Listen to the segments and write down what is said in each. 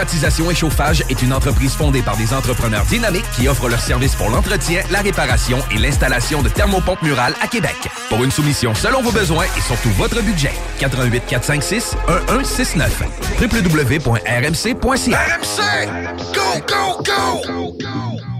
Climatisation et chauffage est une entreprise fondée par des entrepreneurs dynamiques qui offrent leurs services pour l'entretien, la réparation et l'installation de thermopompes murales à Québec. Pour une soumission selon vos besoins et surtout votre budget, 88 456 1169 www.rmc.ca. RMC! Go, go, go!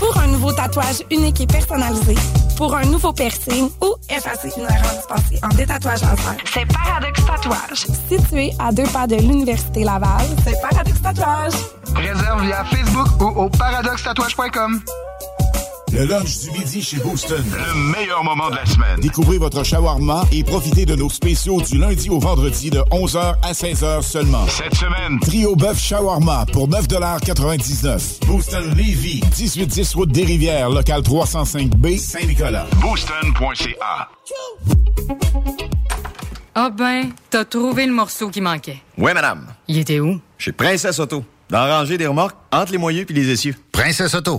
Pour un nouveau tatouage unique et personnalisé, pour un nouveau piercing ou effacer une erreur dispensée en détatouage laser, c'est Paradox Tatouage. Situé à deux pas de l'Université Laval, c'est Paradox Tatouage. Réserve via Facebook ou au paradoxtatouage.com. Le lunch du midi chez Booston. Le meilleur moment de la semaine. Découvrez votre shawarma et profitez de nos spéciaux du lundi au vendredi de 11h à 16h seulement. Cette semaine, Trio bœuf shawarma pour 9,99 Booston Levy, 1810 route des Rivières, local 305B, Saint-Nicolas. booston.ca. Ah ben, t'as trouvé le morceau qui manquait. Oui, madame. Il était où? Chez Princesse Auto. Dans la rangée des remorques, entre les moyeux puis les essieux. Princesse Auto.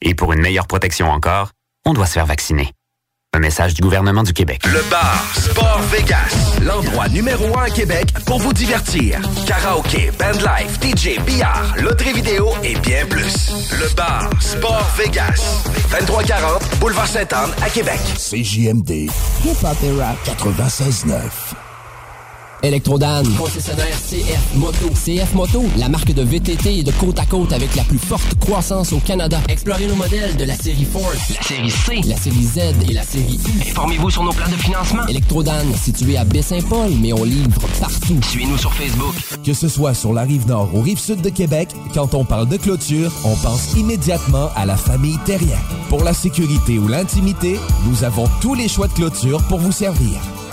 Et pour une meilleure protection encore, on doit se faire vacciner. Un message du gouvernement du Québec. Le bar Sport Vegas, l'endroit numéro un à Québec pour vous divertir. Karaoke, bandlife, DJ, billard, loterie vidéo et bien plus. Le bar Sport Vegas, 2340 Boulevard Sainte-Anne à Québec. CJMD. Et rap 96.9. Electrodan, concessionnaire CF Moto. CF Moto, la marque de VTT et de côte à côte avec la plus forte croissance au Canada. Explorez nos modèles de la série Force, la série C, la série Z et la série U. Informez-vous sur nos plans de financement. Electrodan, situé à Baie-Saint-Paul, mais on livre partout. Suivez-nous sur Facebook. Que ce soit sur la rive nord ou rive sud de Québec, quand on parle de clôture, on pense immédiatement à la famille Terrien. Pour la sécurité ou l'intimité, nous avons tous les choix de clôture pour vous servir.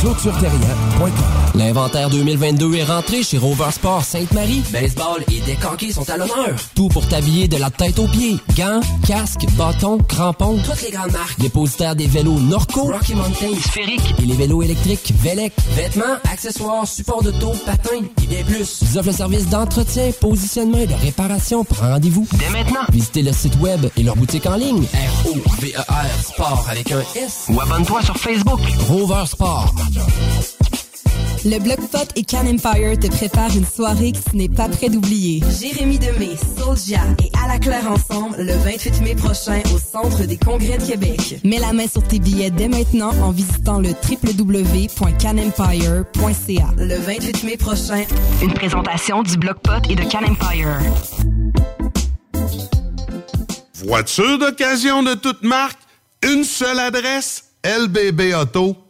ClôtureTerrien.com L'inventaire 2022 est rentré chez Rover Sport Sainte-Marie. Baseball et décanqués sont à l'honneur. Tout pour t'habiller de la tête aux pieds. Gants, casques, bâtons, crampons. Toutes les grandes marques. Dépositaire des vélos Norco, Rocky Mountain, Sphérique et les vélos électriques Velec. Vêtements, accessoires, supports de taux, patins et bien plus. Ils offrent le service d'entretien, positionnement et de réparation. Prends rendez-vous dès maintenant. Visitez le site web et leur boutique en ligne. R-O-V-E-R Sport avec un S. Ou abonne-toi sur Facebook. Rover Sport. Le Bloc Pot et Can Empire te préparent une soirée que tu n'es pas prêt d'oublier. Jérémy Demé, Soulja et À la Claire ensemble le 28 mai prochain au Centre des Congrès de Québec. Mets la main sur tes billets dès maintenant en visitant le www.canempire.ca. Le 28 mai prochain, une présentation du Bloc Pot et de Can Empire. Voiture d'occasion de toute marque, une seule adresse, lbbauto.com.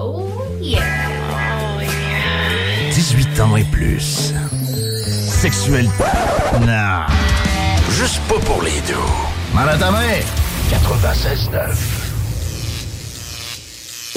Oh yeah. 18 ans et plus. Sexuel. Non. Juste pas pour les deux. Mal à ta main. 96.9.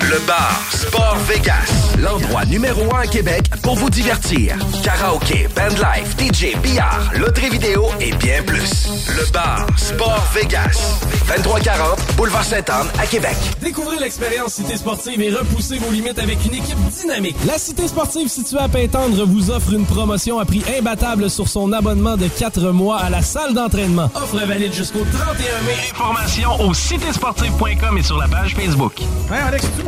Le bar Sport Vegas, l'endroit numéro un à Québec pour vous divertir. Karaoke, bandlife, DJ, billard, loterie vidéo et bien plus. Le bar Sport Vegas, 2340 Boulevard Sainte-Anne à Québec. Découvrez l'expérience Cité Sportive et repoussez vos limites avec une équipe dynamique. La Cité Sportive située à Pintendre vous offre une promotion à prix imbattable sur son abonnement de 4 mois à la salle d'entraînement. Offre valide jusqu'au 31 mai. Informations au citésportive.com et sur la page Facebook. Alex, tu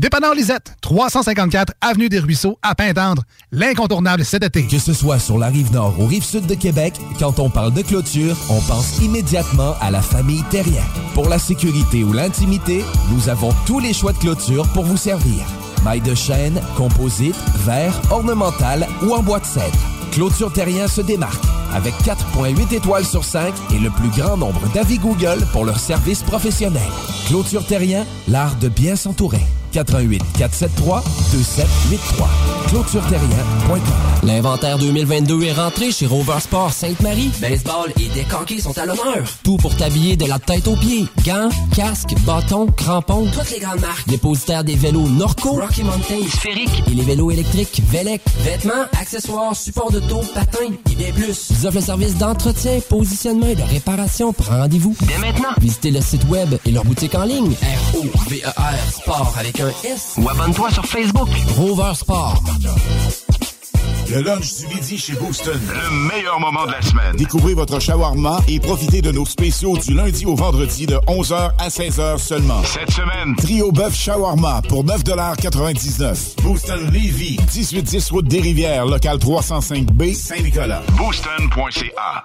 Dépanneur Lisette, 354 Avenue des Ruisseaux, à Pintendre. L'incontournable cet été. Que ce soit sur la rive nord ou rive sud de Québec, quand on parle de clôture, on pense immédiatement à la famille Terrien. Pour la sécurité ou l'intimité, nous avons tous les choix de clôture pour vous servir. Maille de chêne, composite, verre, ornemental ou en bois de cèdre. Clôture Terrien se démarque avec 4.8 étoiles sur 5 et le plus grand nombre d'avis Google pour leur service professionnel. Clôture Terrien, l'art de bien s'entourer. 88 473 2783. ClôtureTerrien.com. L'inventaire 2022 est rentré chez Rover Sport Sainte-Marie. Baseball et décanqués sont à l'honneur. Tout pour t'habiller de la tête aux pieds. Gants, casques, bâtons, crampons. Toutes les grandes marques. Dépositaire des vélos Norco, Rocky Mountain, Sphérique et les vélos électriques Velec. Vêtements, accessoires, supports de plus. Ils offrent le service d'entretien, positionnement et de réparation. Prends rendez-vous dès maintenant. Visitez le site web et leur boutique en ligne. R-O-V-E-R Sport avec un S. Ou abonne-toi sur Facebook. Rover Sport. Le lunch du midi chez Booston. Le meilleur moment de la semaine. Découvrez votre shawarma et profitez de nos spéciaux du lundi au vendredi de 11h à 16h seulement. Cette semaine, Trio bœuf shawarma pour 9,99 Booston Levy, 1810 route des Rivières, local 305B, Saint-Nicolas. booston.ca.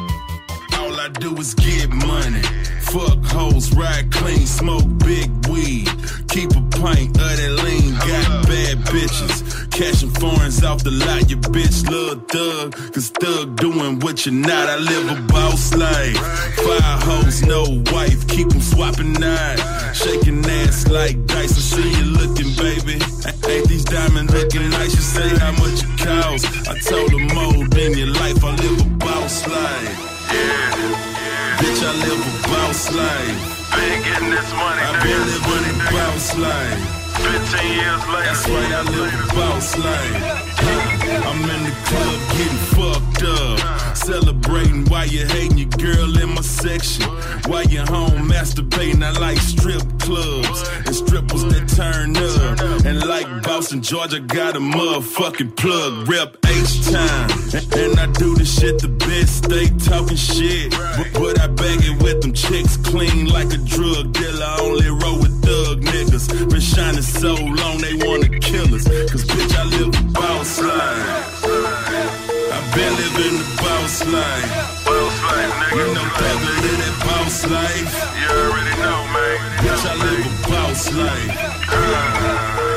I do is get money. Fuck hoes, ride clean, smoke big weed. Keep a pint of that lean, got bad bitches. Cashing foreigns off the lot, your bitch love thug. Cause thug doing what you're not, I live a boss life. Five hoes, no wife, keep them swapping knives. Shaking ass like dice, I see you looking, baby. Ain't these diamonds looking nice? You say how much it costs. I told them more than your life, I live a boss life. Bitch, I live a boss life. Been getting this money, I've been living a boss life. 15 years later. That's why I a boss life. Huh. I'm in the club getting fucked up. Celebrating while you hating your girl in my section. While you home masturbating, I like strip clubs and strippers that turn up. And like Boston, Georgia, got a motherfucking plug. Rep H time. And, I do the shit the best, stay talking shit. But, but I bag it with them chicks clean like a drug dealer. I only roll with thug niggas. Been shining so long, they wanna kill us. Cause bitch, I live a boss life. I've been living the boss life. Boss life, nigga. You know thug live that boss life. You already know, man. Bitch, I live a boss life.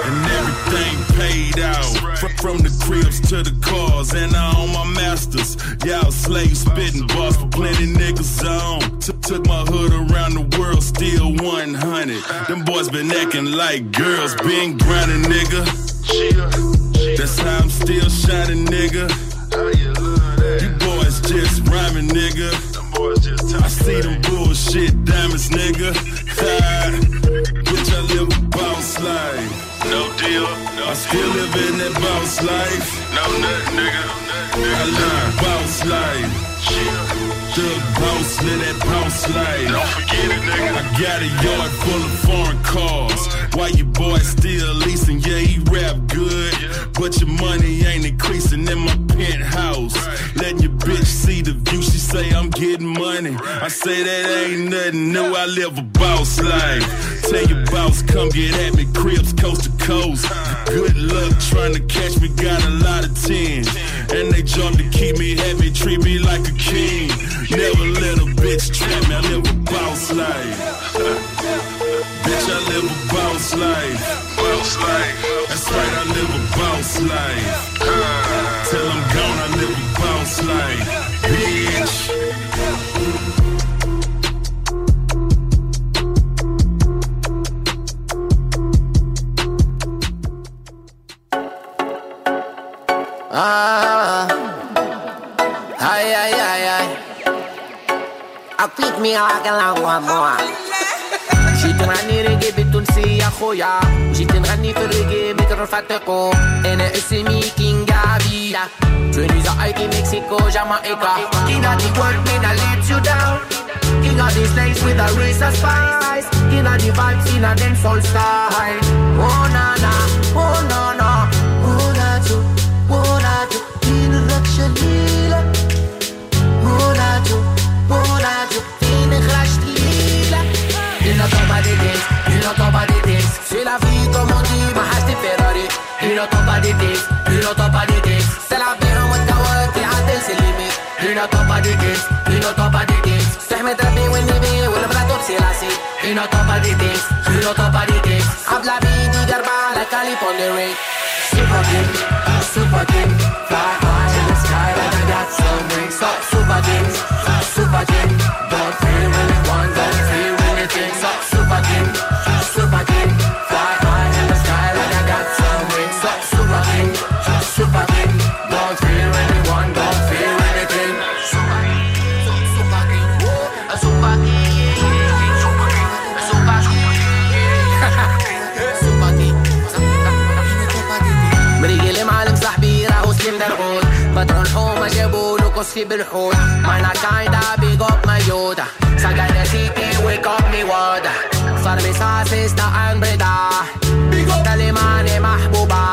And everything paid out. From the cribs to the cars, and I own my masters. Y'all slave spitting boss for plenty niggas on. Took took my hood around the world, still 100. Them boys been acting like girls, been grinding, nigga. That's how I'm still shining, nigga. You boys just rhyming, nigga. I see them bullshit diamonds, nigga. No deal, no I still live in that boss life. No nothing, nigga. I live boss life. The boss, live that boss life. Don't forget it, nigga. I got a yard full of foreign cars. Why you boys still leasing? Yeah, he rap good. But your money ain't increasing in my penthouse. Letting your bitch see the view. She say I'm getting money. I say that ain't nothing new. I live a boss life. Tell your boss, come get at me. Cribs coast to coast. Good luck trying to catch me. Got a lot of tens. And they jump to keep me happy. Treat me like a king. Never let a bitch trap me. I live a boss life. Bitch, I live a boss life. Boss life. That's right, I live a boss life. Uh. Till I'm gone, I live a boss life. Bitch. Ah, aïe aïe aïe aïe. Applique me aquela rua boa. Jitin rani rege bitun si ya khoya. Jitin rani ferege mikro fateko. Ene esimi kinga vida. Twenties are Haiti, Mexico, Jamaica. King of the world, me not let you down. King of this place with a race of spice. King of the vibes in a dance soul style. Oh na na, oh no no, Super king, super king. Fly possible hold. Man, I kinda big up my Yoda. So gonna CP, wake up me water. his sister and brother. Big up. كلماني محبوبة.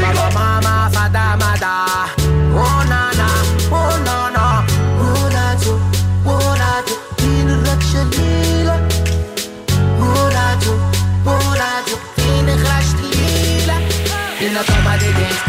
بابا ماما فدا مدا. Oh na na, oh na na. Oh na to, oh na to. فين الركشة الليلة؟ Oh na to, oh na to. فين خرجت الليلة؟ لنا طبعا دي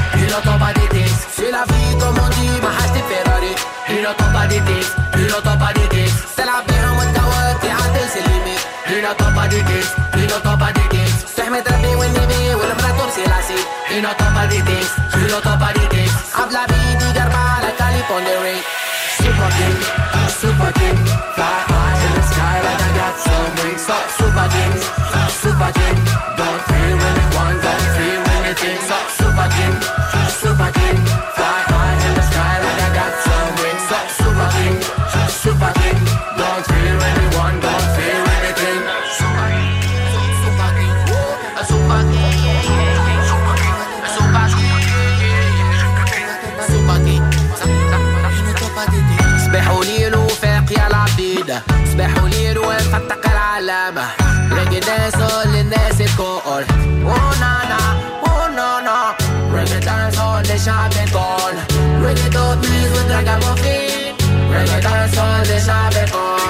tombe pas des disques, il ne tombe pas des disques C'est la vie en mode kawak, qui a ses limites Il ne tombe pas des disques, il ne tombe pas des disques Sahmet Rabbi والنبي والامبراطور سيلاسي Il ne tombe pas des disques, il ne tombe pas des disques عبد العبيد يقربع على كالي pondering Super king, super king Fly high in the sky like I got some wings lava. Reggae dance all in. Oh no no, oh no no. Reggae dance all the sharp and gold. Reggae don't mix with ragamuffin. Reggae dance all the sharp and.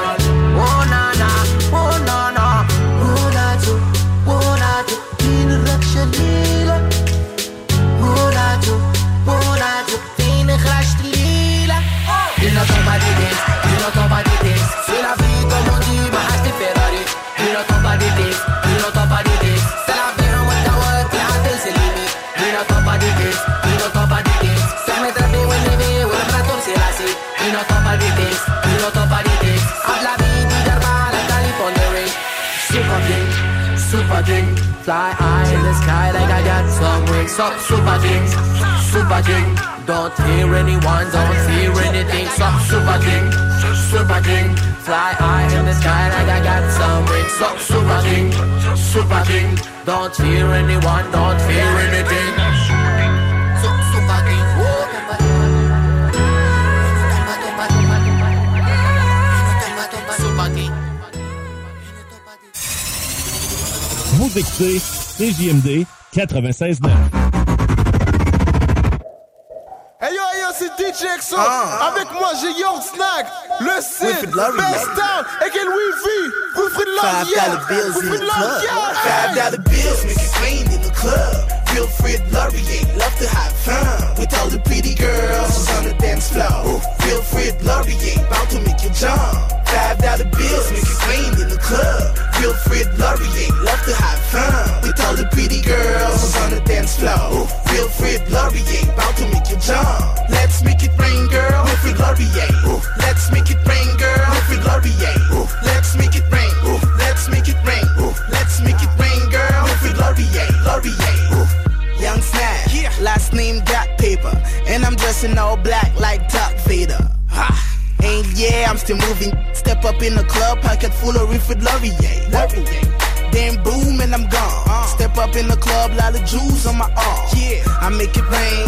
So super super Don't hear anyone, don't fear anything. So super super Fly high in the sky like I got some wings So super Don't fear anyone, don't fear anything. Vous écoutez CJMD 96.9. DJ Exo. Avec moi, j'ai Young Snack, le Cid. Best Town, et Louis V. Wilfrid Five Laurier. club. Laurier. Five dollar bills make it rain in the club. Wilfrid Laurier love to have fun with all the pretty girls on the dance floor. Wilfrid Laurier about to make you jump. Five dollar bills make it rain in the club. Wilfrid Laurier love to have fun with all the pretty girls on the dance floor. Wilfrid Laurier about to make you jump. Let's make it rain, girl. Wilfrid Laurier. Let's make it rain, girl. Wilfrid Laurier. Let's make it rain. Let's make it rain. Let's make it rain, girl. Wilfrid Laurier. Laurier. Young Snap, last name got paper, and I'm dressing all black like Darth Vader. Ha! And yeah, I'm still moving. Step up in the club, pocket full of Wilfrid Laurier. Laurier. Then boom, and I'm gone. Uh. Step up in the club, lot of jewels on my arm. Yeah, I make it rain,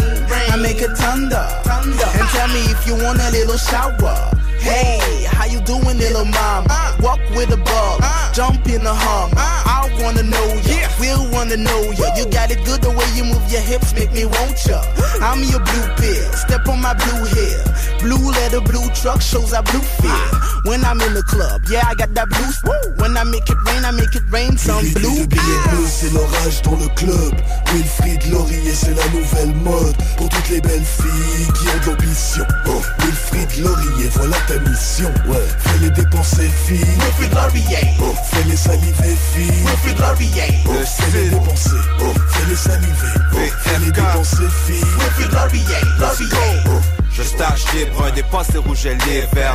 I make it thunder. thunder. And tell me if you want a little shower. Hey, how you doing, little mama? Walk with a bug, jump in the hum. I wanna know ya, will wanna know ya. You got it good the way you move your hips, make me want ya. I'm your blue pill, step on my blue hair. Blue leather, blue truck shows I blue feel. When I'm in the club, yeah, I got that blue. When I make it rain, I make it rain some blue. Bleu, c'est l'orage dans le club. Wilfried Laurier, c'est la nouvelle mode. Pour toutes les belles filles qui ont de l'ambition. Oh. Wilfried Laurier, voilà ta mission. Ouais. Fais-les dépenser, filles. Wilfried Laurier. Oh. Fais-les saliver, filles. Wilfried Laurier. Oh. Fais-les dépenser. Oh. Fais-les saliver. Oh. Fais-les dépenser, filles. Wilfried Laurier. Laurier. Je stache les bruns, des pensées rouges et les verts.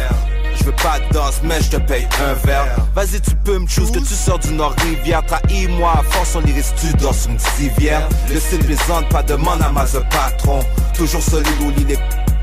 Je veux pas de danse, mais je te paye un verre. Vas-y, tu peux me choose que tu sors du Nord-Rivière. Trahis-moi à force, on iris, tu dors sur une civière? Le style plaisante, pas de demande à ma patron. Toujours solide ou lit les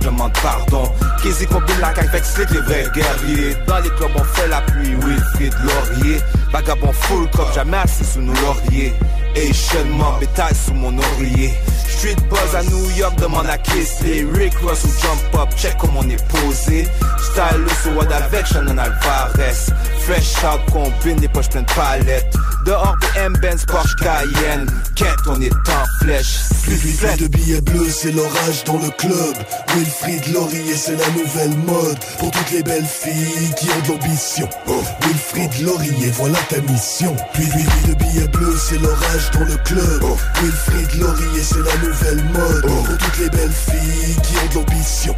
demande pardon. Kizzy combine la caille, fait que c'est vrais guerriers. Dans les clubs, on fait la pluie, Wilfried Laurier. Vagabond full cop, jamais sous nos lauriers. Asianement, bétail sous mon oreiller. Street buzz à New York, demande à Kiss Rick Ross ou Jump Up, check comme on est posé. Style le wad avec Shannon Alvarez. Fresh out, combine des poches pleines de palettes. Dehors des M-Benz, Porsche Cayenne. Quête, on est en flèche. Plus vite de billets bleus, c'est l'orage dans le club. Wilfried Laurier, c'est la nouvelle mode. Pour toutes les belles filles qui ont de l'ambition. Wilfried Laurier, voilà ta mission. Puis de billets bleus, c'est l'orage dans le club. Wilfried Laurier, c'est la nouvelle mode. Pour toutes les belles filles qui ont de l'ambition.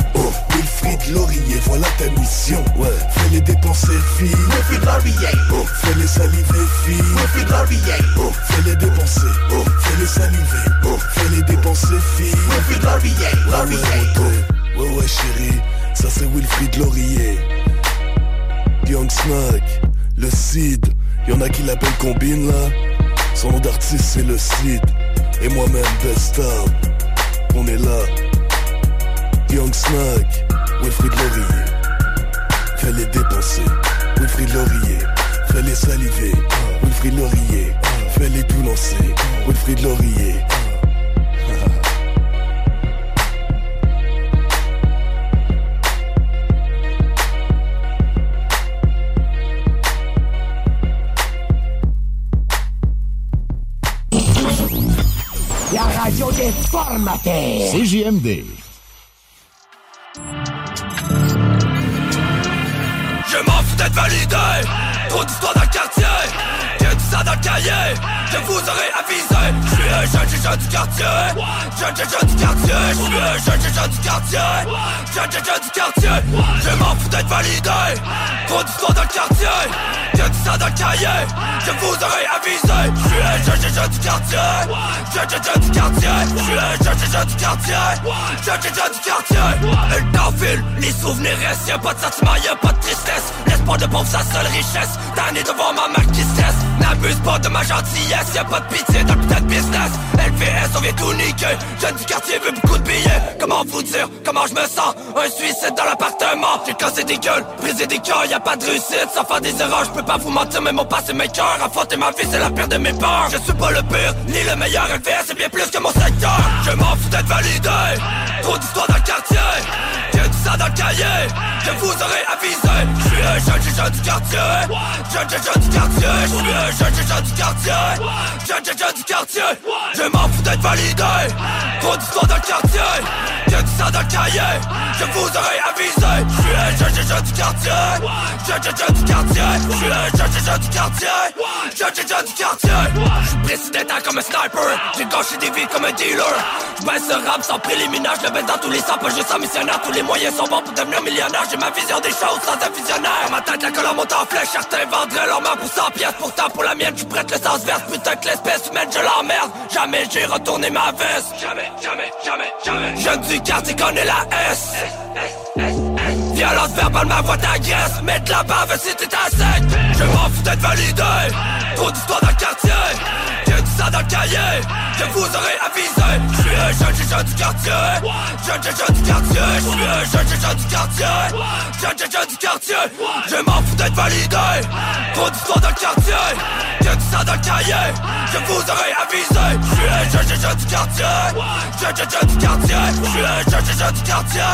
Wilfried Laurier, voilà ta mission. Fais les dépenser, filles. Wilfried Laurier. Fais les saliver, filles. Wilfried Laurier. Fais les dépenser. Fais les saliver. Fais les dépenser, filles. Wilfried Laurier. Laurier. Ouais, ouais, chérie. Ça, c'est Wilfried Laurier. Young Snug. Le Cid. Y'en a qui l'appellent Combine, là. Son nom d'artiste, c'est le Cid. Et moi-même, Best On est là. Young Snug. Wilfried Laurier. Fais les dépenser. Wilfried Laurier. Fais les saliver. Wilfried Laurier. Fais les tout lancer. Wilfried Laurier. Formateurs. CJMD. Je m'en fous d'être validé Trop d'histoires dans le quartier Je vous aurais avisé. Je suis un jeune jeune du quartier. Jeune jeune du quartier Je suis un jeune jeune du quartier. Jeune jeune du quartier Je m'en fous d'être validé. Trop d'histoires dans le quartier J'ai tout ça dans le cahier Je vous aurais avisé. Je suis un jeune jeune du quartier. Jeune jeune jeune du quartier Je suis un jeune jeune du quartier. Jeune jeune jeune du quartier Le temps file, les souvenirs restent Y'a pas de sentiment, y'a pas de tristesse. L'espoir de pauvre, sa seule richesse Tanné devant ma N'abuse pas de ma gentillesse Y'a pas de pitié dans le putain de business. LVS, on vient tout niquer. Jeune du quartier veut beaucoup de billets. Comment vous dire, comment je me sens? Un suicide dans l'appartement. J'ai cassé des gueules, brisé des cœurs Y'a pas de réussite. Sans faire des erreurs Je peux pas vous mentir mais mon passé mes cœurs Affronter ma vie c'est la pire de mes peurs. Je suis pas le pire, ni le meilleur. LVS c'est bien plus que mon secteur. Je m'en fous d'être validé. Trop d'histoires dans le quartier ça le Je vous aurais avisé. Je suis un jeune jeune du quartier. Jeune jeune jeune du quartier. Je suis un jeune jeune du quartier. Jeune jeune jeune du quartier. Je m'en fous d'être validé. Trop d'histoires dans le quartier. J'ai ça le cahier. Je vous aurais avisé. Je suis un jeune jeune du quartier. Jeune jeune jeune du quartier. Je suis un jeune jeune du quartier. Jeune jeune du quartier. Je suis précis d'être comme un sniper. J'ai gâché des vies comme un dealer. Je baisse ce rap sans préliminaire Je le baisse dans tous les pas juste en missionnaire Tous les moyens sont bons pour devenir millionnaire J'ai ma vision des choses sans un visionnaire. Ma tête la colonne monte en flèche. Certains vendraient leur main pour 100 pièces. Pourtant pour la mienne je prête le sens vert Putain que l'espèce humaine je l'emmerde. Jamais j'ai retourné ma veste. Jamais, jamais, jamais, jamais. Jeune du quartier connaît la S. Violence verbale, ma voix t'agresse Mettre la bave si t'es à sec Je m'en fous d'être validé. Trop d'histoires dans le quartier ça dans le cahier. Je vous aurais avisé. Je suis un jeune jeune du quartier. Jeune jeune du quartier. Je suis un jeune jeune du quartier. Jeune jeune du quartier. Je m'en fous d'être validé. Trop d'histoires dans le quartier. J'ai tout ça dans le cahier. Je vous aurais avisé. Je suis un jeune jeune du quartier. Jeune jeune du quartier. Je suis un jeune jeune du quartier.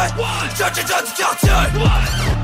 Jeune jeune du quartier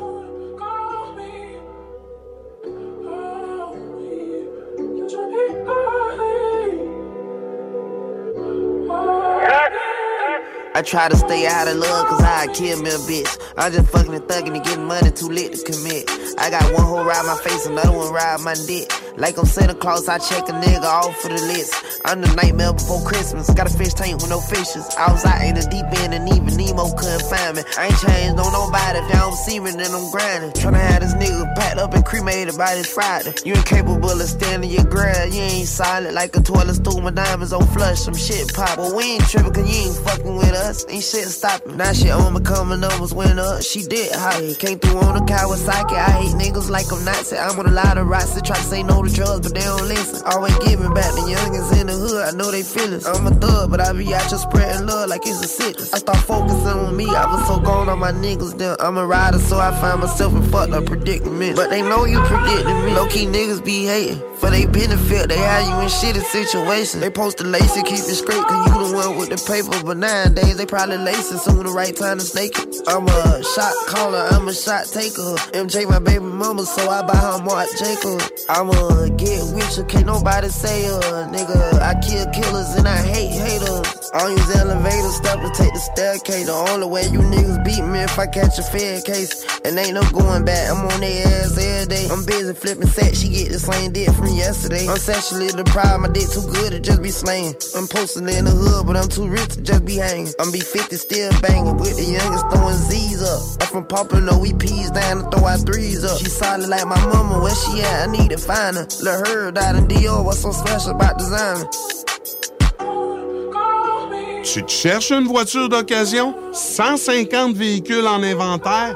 I try to stay out of love cause I kill me a bitch. I'm just fucking and thugging and getting money too lit to commit. I got one hole ride my face, another one ride my dick. Like I'm Santa Claus, I check a nigga off for the list. I'm the nightmare before Christmas. Got a fish tank with no fishes. I was out in the deep end and even Nemo couldn't find me. I ain't changed on nobody. If y'all don't see me, then I'm grinding. Tryna have this nigga packed up and cremated by this Friday. You incapable of standing your ground. You ain't solid like a toilet stool. My diamonds on flush. Some shit pop. But we ain't tripping cause you ain't fucking with us. Us, ain't shit stopping. Now she on me coming numbers went up, she did high. Came through on a Kawasaki, I hate niggas like I'm Nazi. I'm with a lot of rocks that try to say no to drugs, but they don't listen. Always giving back the youngins in the hood, I know they feelings. I'm a thug, but I be out here spreading love like it's a sickness. I start focusing on me, I was so gone on my niggas, then I'm a rider, so I find myself in fucked up predicament. But they know you predicting me. Low key niggas be hating. For they benefit, they have you in shitty situations. They post the lace and keep it straight, cause you the one with the paper. But nowadays, they probably lacing soon the right time to snake it. I'm a shot caller, I'm a shot taker. MJ, my baby mama, so I buy her Mark Jacob. I'ma get with you, can't nobody say uh, nigga. I kill killers and I hate haters. I don't use elevator step to take the staircase. The only way you niggas beat me if I catch a fair case. And ain't no going back, I'm on their ass every day. I'm busy flipping sex, she get the same dick from yesterday. I'm sexually deprived, my dick too good to just be slaying. I'm posting in the hood, but I'm too rich to just be hanging. I'm be 50 still banging with the youngest throwing Z's up. I'm from popping no EPs down to throw out threes up. She solid like my mama, where she at? I need to find her. Let her die in Dior, what's so special about designer? Tu te cherches une voiture d'occasion? 150 véhicules en inventaire?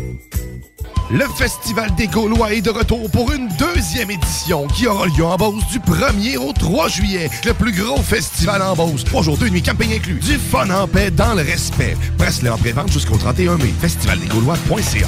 Le Festival des Gaulois est de retour pour une deuxième édition qui aura lieu en Beauce du 1er au 3 juillet. Le plus gros festival en Beauce. Trois jours, deux nuits, inclus. Du fun en paix dans le respect. Presse-le en pré-vente jusqu'au 31 mai. Festivaldesgaulois.ca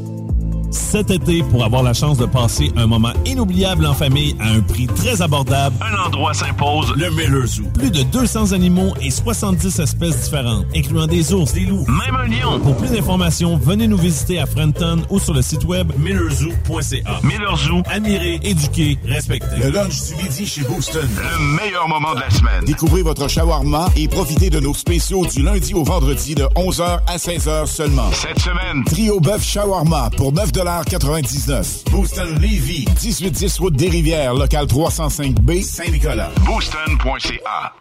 cet été, pour avoir la chance de passer un moment inoubliable en famille à un prix très abordable, un endroit s'impose, le Miller Zoo. Plus de 200 animaux et 70 espèces différentes, incluant des ours, des loups, même un lion. Pour plus d'informations, venez nous visiter à Frenton ou sur le site web millerzoo.ca. Miller Zoo, admirer, éduquer, respecter. Le lunch du midi chez Booston. Le meilleur moment de la semaine. Découvrez votre shawarma et profitez de nos spéciaux du lundi au vendredi de 11h à 16h seulement. Cette semaine, trio bœuf shawarma pour 9 99. Booston Levy, 1810 route des Rivières, local 305B, Saint-Nicolas. Booston.ca.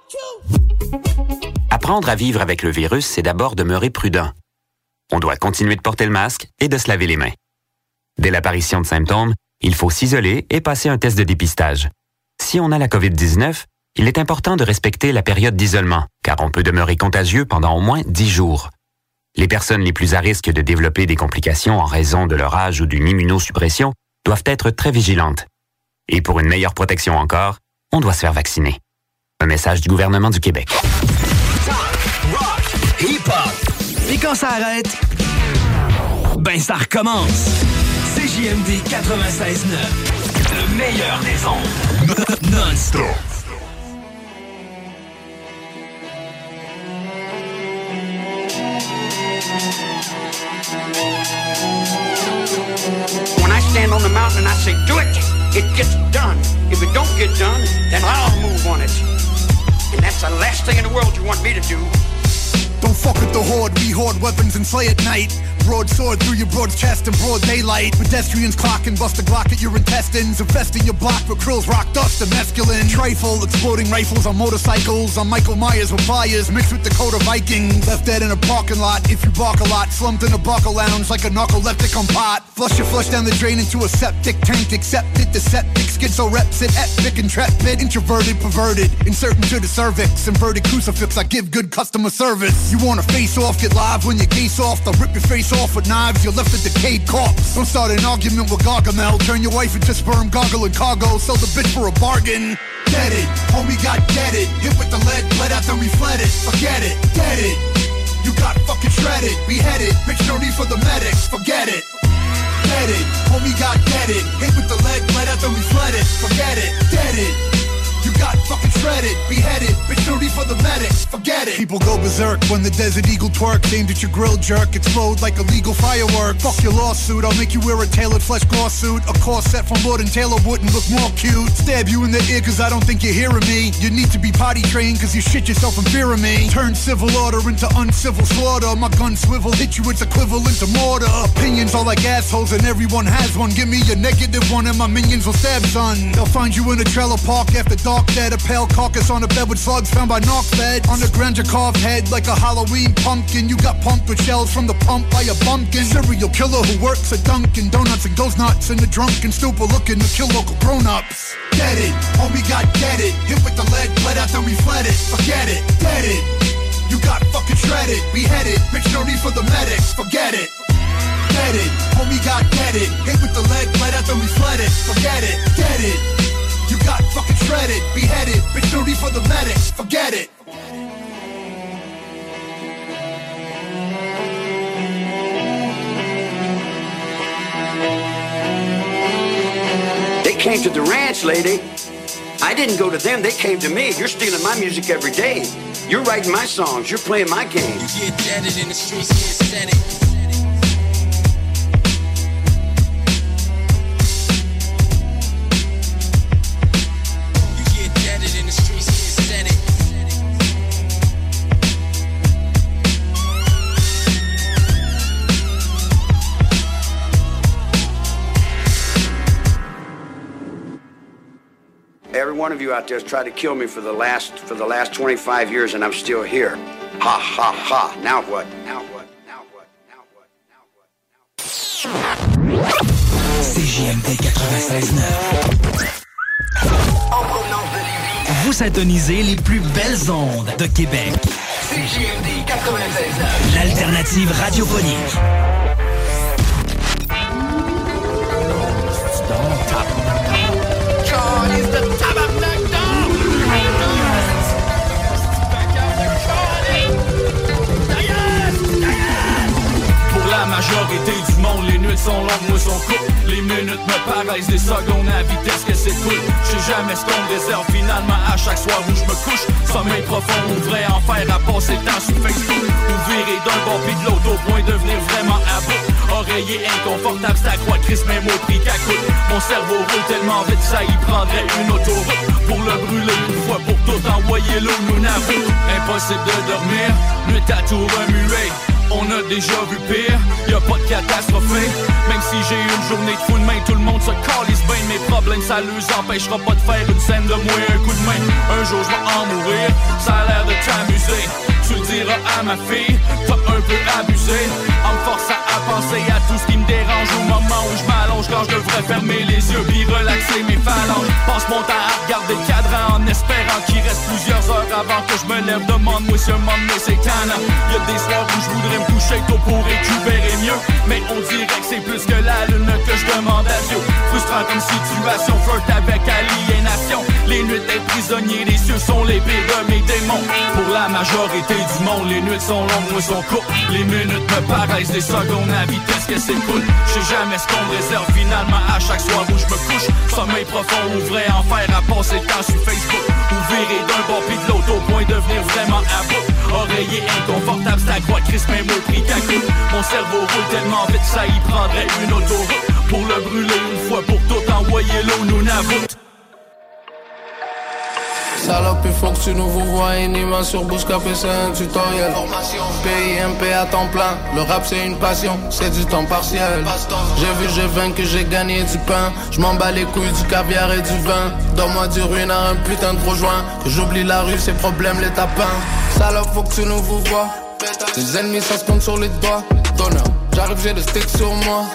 Apprendre à vivre avec le virus, c'est d'abord demeurer prudent. On doit continuer de porter le masque et de se laver les mains. Dès l'apparition de symptômes, il faut s'isoler et passer un test de dépistage. Si on a la COVID-19, il est important de respecter la période d'isolement, car on peut demeurer contagieux pendant au moins 10 jours. Les personnes les plus à risque de développer des complications en raison de leur âge ou d'une immunosuppression doivent être très vigilantes. Et pour une meilleure protection encore, on doit se faire vacciner. Un message du gouvernement du Québec. Et quand ça arrête, ben ça recommence. CJMD 96.9, le meilleur des. Stand on the mountain and I say, do it, it gets done. If it don't get done, then I'll move on it. And that's the last thing in the world you want me to do. Don't fuck with the horde, we hoard weapons and slay at night. Broadsword through your broad chest in broad daylight. Pedestrians clock and bust a glock at your intestines. Infesting your block with krills, rock dust, and mescaline. Trifle, exploding rifles on motorcycles. On Michael Myers with fires mixed with Dakota Vikings. Left dead in a parking lot if you bark a lot. Slumped in a barker lounge like a narcoleptic on pot. Flush your flush down the drain into a septic tank. Accepted the septic schizo reps it. Epic intrepid, introverted, perverted. Inserting to the cervix. Inverted crucifix, I give good customer service. You wanna face off, get live when your case off. They'll rip your face off with knives, you're left a decayed corpse. Don't start an argument with Gargamel. Turn your wife into sperm goggle and cargo. Sell the bitch for a bargain. Get it, homie got get it. Hit with the lead, bled after we fled it. Forget it, get it. You got fucking shredded, beheaded. Bitch, no need for the medics, forget it. Get it, homie got get it. Hit with the lead, bled after we fled it. Forget it, get it. Got fucking shredded, beheaded, need for the forget it. People go berserk when the Desert Eagle twerk, aimed at your grill jerk, explode like illegal firework. Fuck your lawsuit, I'll make you wear a tailored flesh gore suit. A corset from Lord and Taylor wouldn't look more cute. Stab you in the ear cause I don't think you're hearing me. You need to be potty trained cause you shit yourself in fear of me. Turn civil order into uncivil slaughter. My gun swivel, hit you, it's equivalent to mortar. Opinions are like assholes and everyone has one. Give me a negative one and my minions will stab son. They'll find you in a trailer park after dark dead. A pale carcass on a bed with slugs found by knock bed. On the ground your carved head like a Halloween pumpkin. You got pumped with shells from the pump by a bumpkin. Serial killer who works at Dunkin' Donuts and goes nuts in the drunken stupor looking to kill local grown-ups. Get it, homie got get it. Hit with the lead, bled after we fled it. Forget it, get it. You got fucking shredded, beheaded. Bitch, no need for the medics, forget it. Get it, homie got get it. Hit with the lead, bled after we fled it. Forget it, get it. You got fucking shredded, beheaded. Bitch, no for the medics, forget it. They came to the ranch, lady. I didn't go to them, they came to me. You're stealing my music every day. You're writing my songs, you're playing my game. You get deaded in the streets, get said one of you out there has tried to kill me for the last for the last 25 years, and I'm still here. Ha ha ha. Now what? Now what? CJMD 96.9. Vous syntonisez les plus belles ondes de Québec. CJMD 96.9. L'alternative radiophonique. Majorité du monde, les nuits sont longues, moi sont courtes. Les minutes me paraissent des secondes à vitesse que c'est cool. Je sais jamais ce qu'on réserve finalement à chaque soir où je me couche. Sommeil profond ou vrai enfer à passer le temps sur Facebook. Ou virer d'un bord puis de l'autre au point de devenir vraiment à bout. Oreiller inconfortable, c'est à Chris même au prix qu'à coûte. Mon cerveau roule tellement vite, ça y prendrait une autoroute. Pour le brûler une fois pour tout envoyer l'eau nous n'avoue. Impossible de dormir, nuit à tout remuer. On a déjà vu pire, y a pas de catastrophe. Même si j'ai une journée de fou de main, tout le monde se calisse bien. Mes problèmes, ça les empêchera pas de faire une scène de moi un coup de main. Un jour je vais en mourir, ça a l'air de t'amuser. Tu le diras à ma fille, t'as un peu abusé. En me à penser à tout ce qui me dérange Au moment où je m'allonge quand je devrais fermer les yeux Puis relaxer mes phalanges. Passe mon temps à regarder le cadran en espérant qu'il reste plusieurs heures avant que je me lève. Demande-moi si un moment donné c'est tannant. Y'a des soirs où je voudrais me coucher tôt pour récupérer mieux. Mais on dirait que c'est plus que la lune que je demande à Dieu. Frustrant comme situation, flirt avec aliénation. Les nuits des prisonniers, les cieux sont les pires de mes démons. Pour la majorité du monde, les nuits sont longues, moi sont courtes. Les minutes me paraissent des secondes à vitesse que s'écoule Je sais jamais ce qu'on me réserve finalement à chaque soir où je me couche. Sommeil profond ou vrai enfer à passer le temps sur Facebook. Ou d'un bord pis de l'autre au point de devenir vraiment à bout. Oreiller inconfortable, c'est à croix Chris même au prix coûte. Mon cerveau roule tellement vite ça y prendrait une autoroute. Pour le brûler une fois pour toutes, envoyer l'eau nous n'avoute Salope, il faut que tu nous vois. Inima sur Bouscapé, c'est un tutoriel. PIMP à temps plein, le rap c'est une passion C'est du temps partiel. J'ai vu, j'ai vaincu, j'ai gagné du pain. Je m'en bats les couilles du caviar et du vin. Donne-moi du ruine à un putain de gros joint. Que j'oublie la rue, ses problèmes, les tapins. Salope, faut que tu nous vois. Les ennemis, ça se compte sur les doigts. Donneur, j'arrive, j'ai le stick sur moi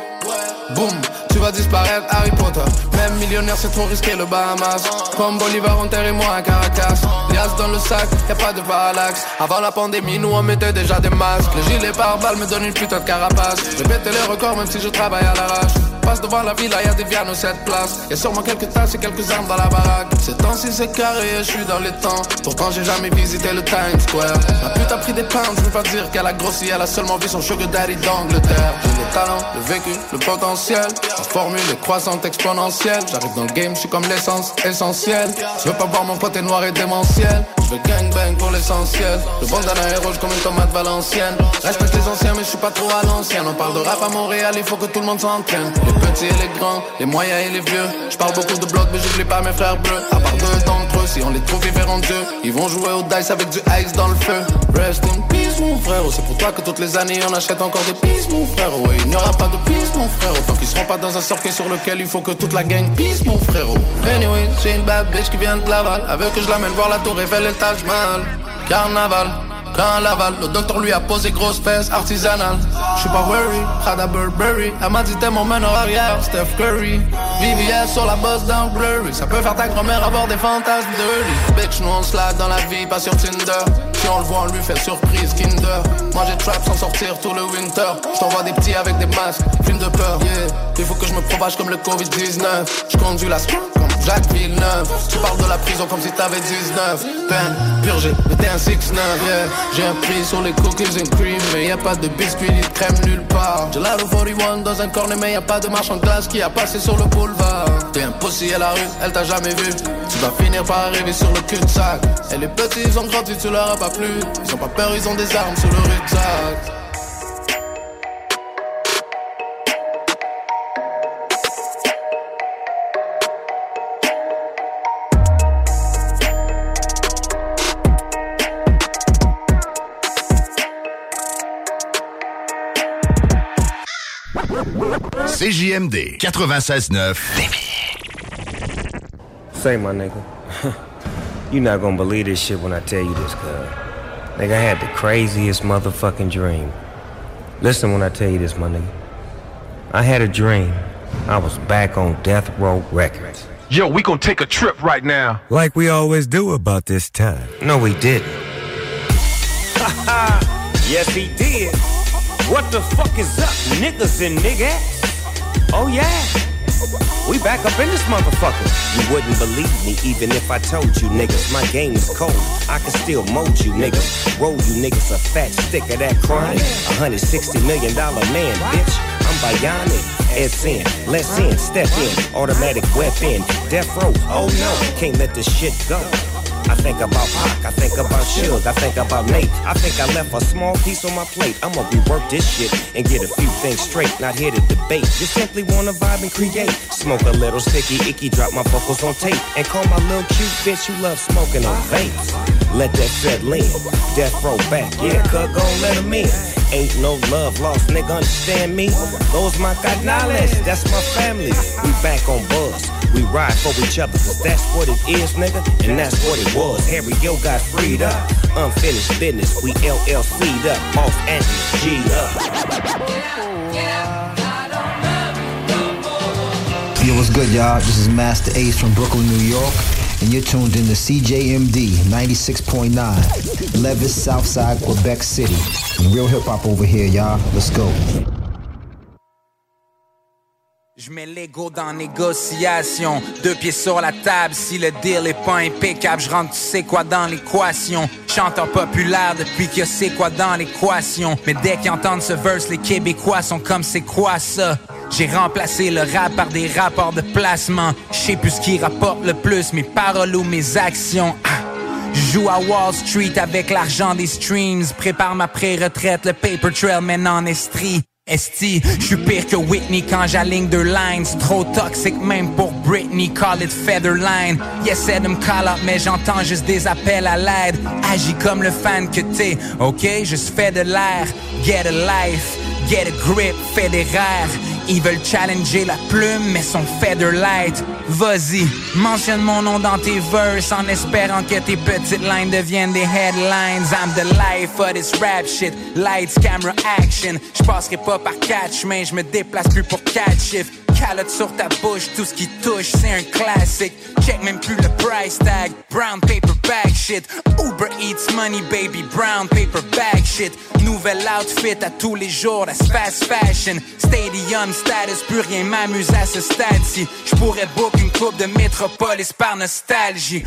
Boum, tu vas disparaître Harry Potter. Même millionnaire c'est trop risqué le Bahamas. Comme Bolivar enterrez-moi à Caracas. Lias dans le sac, y'a pas de parallaxe Avant la pandémie nous on mettait déjà des masques. Le gilet pare-balles me donne une putain de carapace. Je péter les records même si je travaille à l'arrache Passe devant la villa, y'a des viandes aux 7 places Y'a sûrement quelques tasses et quelques armes dans la baraque. Ces temps-ci c'est carré, je suis dans les temps. Pourtant j'ai jamais visité le Times Square. Ma pute a pris des pounds, je veux pas dire qu'elle a grossi Elle a seulement vu son sugar daddy d'Angleterre. J'ai le talent, le vécu, le potentiel. La formule est croissante exponentielle. J'arrive dans le game, je suis comme l'essence essentielle. Je veux pas voir mon côté noir et démentiel. Je veux gangbang pour l'essentiel. Le bandana est rouge comme une tomate valencienne. Respecte les anciens mais je suis pas trop à l'ancienne. On parle de rap à Montréal, il faut que tout le monde s'entraîne les petits et les grands, les moyens et les vieux. Je parle beaucoup de blocs, mais j'oublie pas mes frères bleus. À part deux d'entre eux, si on les trouve différents d'eux, ils vont jouer au dice avec du ice dans le feu. Rest in peace, mon frère. C'est pour toi que toutes les années on achète encore des pistes, mon frère. Ouais, il n'y aura pas de piste, mon frère. Tant qu'ils seront pas dans un circuit sur lequel il faut que toute la gang pisse, mon frère. Anyway, j'ai une bad bitch qui vient de Laval. Avec que je l'amène voir la tour Eiffel et le Taj. Carnaval. Quand Laval, le docteur lui a posé grosse fesses artisanale. J'suis pas worry, Prada Burberry. Elle m'a dit t'es mon meneur arrière, Steph Curry. VVS sur la bosse d'un blurry. Ça peut faire ta grand-mère avoir des fantasmes de Bitch, nous on slide dans la vie, pas sur Tinder. Si on le voit, on lui fait surprise, Kinder. Moi j'ai trap sans sortir tout le winter. J't'envoie des petits avec des masques, film de peur, yeah. Il faut que je me propage comme le Covid-19. J'conduis la comme Jacques Villeneuve. Tu parles de la prison comme si t'avais 19. Peine, purgé, mais t'es un 6-9, yeah. J'ai un prix sur les cookies and cream, mais y a pas de biscuits ni de crème nulle part. J'ai la 41 dans un cornet, mais y a pas de marche en glace qui a passé sur le boulevard. T'es un à la rue, elle t'a jamais vu. Tu vas finir par arriver sur le cul-de-sac. Et les petits, ils ont grandi, tu leur as pas plu. Ils ont pas peur, ils ont des armes sur le rucksack. CJMD 96.9 Say, my nigga, you not gonna believe this shit when I tell you this, cuz. Nigga, I had the craziest motherfucking dream. Listen when I tell you this, my nigga. I had a dream. I was back on Death Row Records. Yo, we gonna take a trip right now. Like we always do about this time. No, we didn't. Ha ha Yes, he did. What the fuck is up, niggas and niggas? Oh yeah. We back up in this motherfucker. You wouldn't believe me even if I told you niggas my game is cold. I can still mold you niggas. Roll you niggas a fat stick of that crime. A hundred sixty million dollar man, bitch. I'm bionic. S in, let's in, step in, automatic weapon, death row. Oh no, can't let this shit go. I think about Pac, I think about Suge, I think about Nate. I think I left a small piece on my plate. I'ma rework this shit and get a few things straight. Not here to debate, just simply wanna vibe and create. Smoke a little sticky icky, drop my vocals on tape, and call my little cute bitch who loves smoking on vapes. Let that settle in, death row back, yeah, cut gon' let him in. Ain't no love lost, nigga, understand me? Those my canales, that's my family. We back on buzz. We ride for each other, cause that's what it is, nigga, and that's what it was. Harry Yo got freed up. Unfinished business, we LLC'd up. Los Angeles, G'd up. Yo, what's good, y'all? This is Master Ace from Brooklyn, New York, and you're tuned in to CJMD 96.9, Levis, Southside, Quebec City. Real hip hop over here, y'all. Let's go. Je mets l'ego dans négociation, deux pieds sur la table, si le deal est pas impeccable, je rentre tu sais quoi dans l'équation. Chanteur populaire depuis que c'est quoi dans l'équation. Mais dès qu'ils entendent ce verse, les Québécois sont comme c'est quoi ça? J'ai remplacé le rap par des rapports de placement. Je sais plus ce qui rapporte le plus, mes paroles ou mes actions. Ah. Joue à Wall Street avec l'argent des streams. Prépare ma pré-retraite, le paper trail mène en estrie. Esti, je suis pire que Whitney quand j'aligne deux lines. Trop toxique même pour Britney, call it Featherline. Yes, de me call up, mais j'entends juste des appels à l'aide. Agis comme le fan que t'es, ok? Juste fais de l'air, get a life, get a grip, fais des rêves. Ils veulent challenger la plume, mais sont light. Vas-y, mentionne mon nom dans tes verses en espérant que tes petites lines deviennent des headlines. I'm the life of this rap shit. Lights, camera, action. Je pas par catch, mais je me déplace plus pour catch shift. Calotte sur ta bouche, tout ce qui touche, c'est un classique. Check même plus le price tag. Brown paper bag shit. Uber Eats money, baby. Brown paper bag shit. Nouvel outfit à tous les jours, that's fast fashion. Stadium status, plus rien m'amuse à ce stade-ci. J'pourrais book une coupe de métropolis par nostalgie.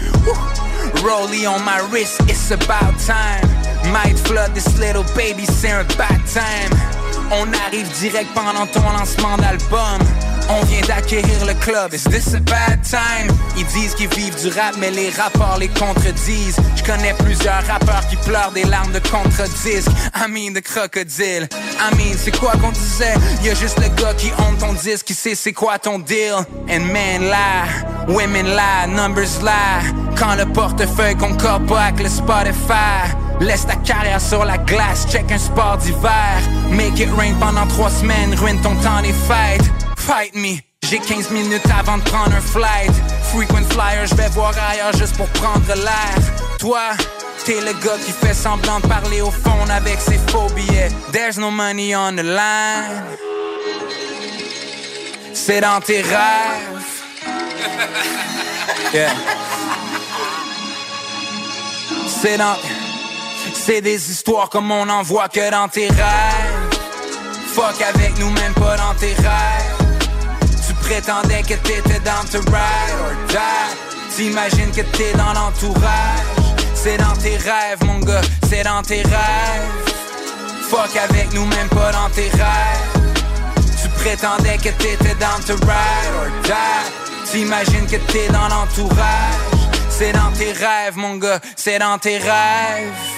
Rollie on my wrist, it's about time. Might flood this little baby, c'est un bad time. On arrive direct pendant ton lancement d'album. On vient d'acquérir le club, is this a bad time? Ils disent qu'ils vivent du rap, mais les rapports les contredisent. Je connais plusieurs rappeurs qui pleurent des larmes de contre-disque. I mean de crocodile. I mean, c'est quoi qu'on disait? Y'a juste le gars qui honte ton disque, qui sait c'est quoi ton deal. And men là, women là, numbers là. Quand le portefeuille concorde pas avec le Spotify. Laisse ta carrière sur la glace, check un sport d'hiver. Make it rain pendant trois semaines, ruine ton temps des fêtes. Fight me, j'ai 15 minutes avant de prendre un flight. Frequent flyer, je vais voir ailleurs juste pour prendre l'air. Toi, t'es le gars qui fait semblant de parler au fond avec ses faux billets. There's no money on the line. C'est dans tes rêves. Yeah. C'est dans. C'est des histoires comme on en voit que dans tes rêves. Fuck avec nous, même pas dans tes rêves. Prétendais que t'étais dans to ride or die. T'imagines que t'es dans l'entourage. C'est dans tes rêves, mon gars, c'est dans tes rêves. Fuck avec nous, même pas dans tes rêves. Tu prétendais que t'étais dans to ride or die. T'imagines que t'es dans l'entourage. C'est dans tes rêves, mon gars, c'est dans tes rêves.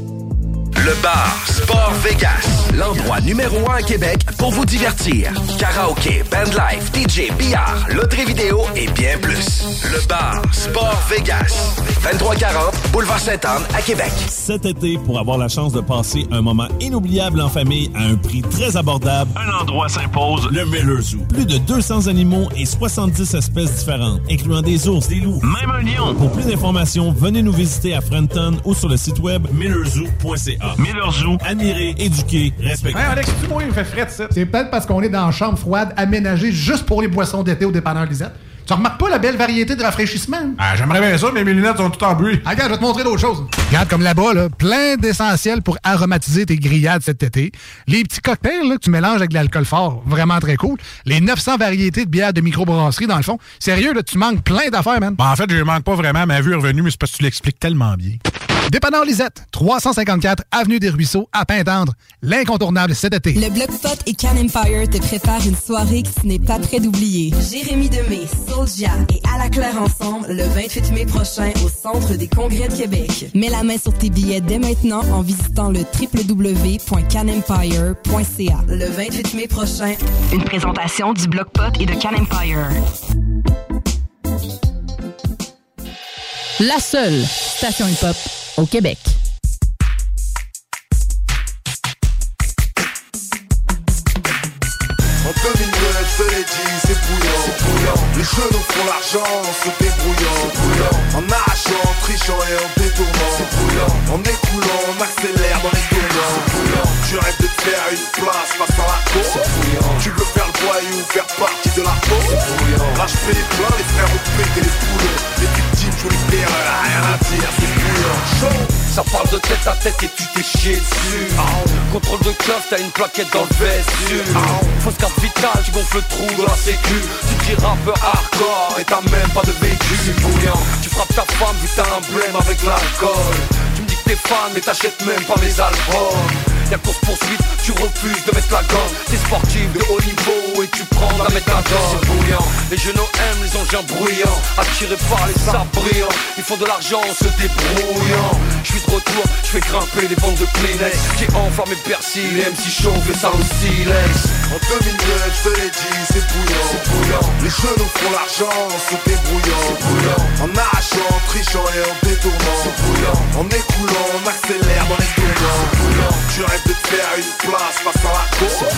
Le bar Sport Vegas. L'endroit numéro un à Québec pour vous divertir. Karaoke, bandlife, DJ, billard, loterie vidéo et bien plus. Le bar Sport Vegas. 2340 Boulevard Sainte-Anne à Québec. Cet été, pour avoir la chance de passer un moment inoubliable en famille à un prix très abordable, un endroit s'impose, le Miller Zoo. Plus de 200 animaux et 70 espèces différentes, incluant des ours, des loups, même un lion. Pour plus d'informations, venez nous visiter à Frenton ou sur le site web millerzoo.ca. Miller Zoo, admirer, éduquer, respecter. Hey Alex, tu moi, il me fait fret, ça. C'est peut-être parce qu'on est dans une chambre froide aménagée juste pour les boissons d'été au dépanneur Lisette. Tu remarques pas la belle variété de rafraîchissement? Ah, j'aimerais bien ça, mais mes lunettes sont toutes en bruit. Ah, regarde, je vais te montrer d'autres choses. Regarde, comme là-bas, là, plein d'essentiels pour aromatiser tes grillades cet été. Les petits cocktails là, que tu mélanges avec de l'alcool fort, vraiment très cool. Les 900 variétés de bières de microbrasserie, dans le fond. Sérieux, là, tu manques plein d'affaires, man. en fait, je manque pas vraiment. Ma vue est revenue, mais c'est parce que tu l'expliques tellement bien. Dépanneur Lisette, 354 Avenue des Ruisseaux, à Pintendre. L'incontournable cet été. Le Bloc Pot et Can Empire te préparent une soirée qui n'est pas près d'oublier. Jérémy Demé, Soulja et À la Claire ensemble le 28 mai prochain au Centre des Congrès de Québec. Mets la main sur tes billets dès maintenant en visitant le www.canempire.ca. Le 28 mai prochain, Une présentation du Bloc Pot et de Can Empire. La seule station hip-hop Québec. En 2009, je te l'ai dit, c'est bouillant. Les genoux font l'argent en se débrouillant. En arrachant, trichant et en détournant, c'est. En écoulant, on accélère dans les tournants, bouillant. Tu rêves de te faire une place face à la bouillant. Tu veux faire le voyou, faire partie de la peau, c'est bouillant. Je fais les frères ont pété les poulets. Les victimes jouent les terreurs, rien à dire. Ça parle de tête à tête et tu t'es chié dessus. Contrôle de cloche, t'as une plaquette dans le vessu Fausse carte vitale, tu gonfles le trou de la sécu. Tu dis rappeur hardcore et t'as même pas de vécu. Bouillant, tu frappes ta femme vu t'as un blême avec l'alcool. Tu me dis que t'es fan mais t'achètes même pas mes albums Y'a course poursuite, tu refuses de mettre la gomme T'es sportif de haut niveau et tu prends la méthadone C'est bouillant, les genoux aiment les engins bruyants. Attirés par les sabres brillants. Ils font de l'argent en se débrouillant. Je suis de retour, je fais grimper les bandes de Kleenex. J'ai enflammé persil, les MC chauve et ça au silex. En 2009, je te l'ai dit, c'est bouillant, c'est bouillant. Les genoux font l'argent en se débrouillant, c'est bouillant. En arrachant, trichant et en détournant, c'est bouillant. En écoulant, on accélère dans les tournants, c'est bouillant. Tu rêves de te faire une place face à la cour.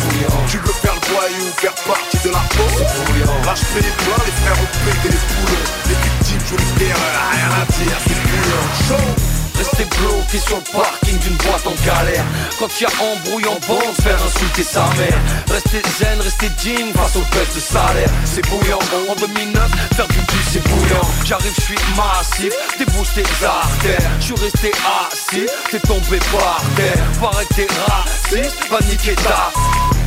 Tu veux faire le voyou, faire partie de la peau. Là, je les les frères ont pété les poulets. Les victimes jouent les terreurs, rien à dire, c'est bouillant. Chaud. Rester bloqué sur le parking d'une boîte en galère. Quand y a embrouille en bande, faire insulter sa mère. Rester zen, rester digne face aux baisses de salaire. C'est bouillant, en 2009, faire du plus c'est bouillant. J'arrive, je suis massif, débouche tes artères. Je suis resté assis, t'es tombé par terre. Paraît que t'es raciste, paniqué ta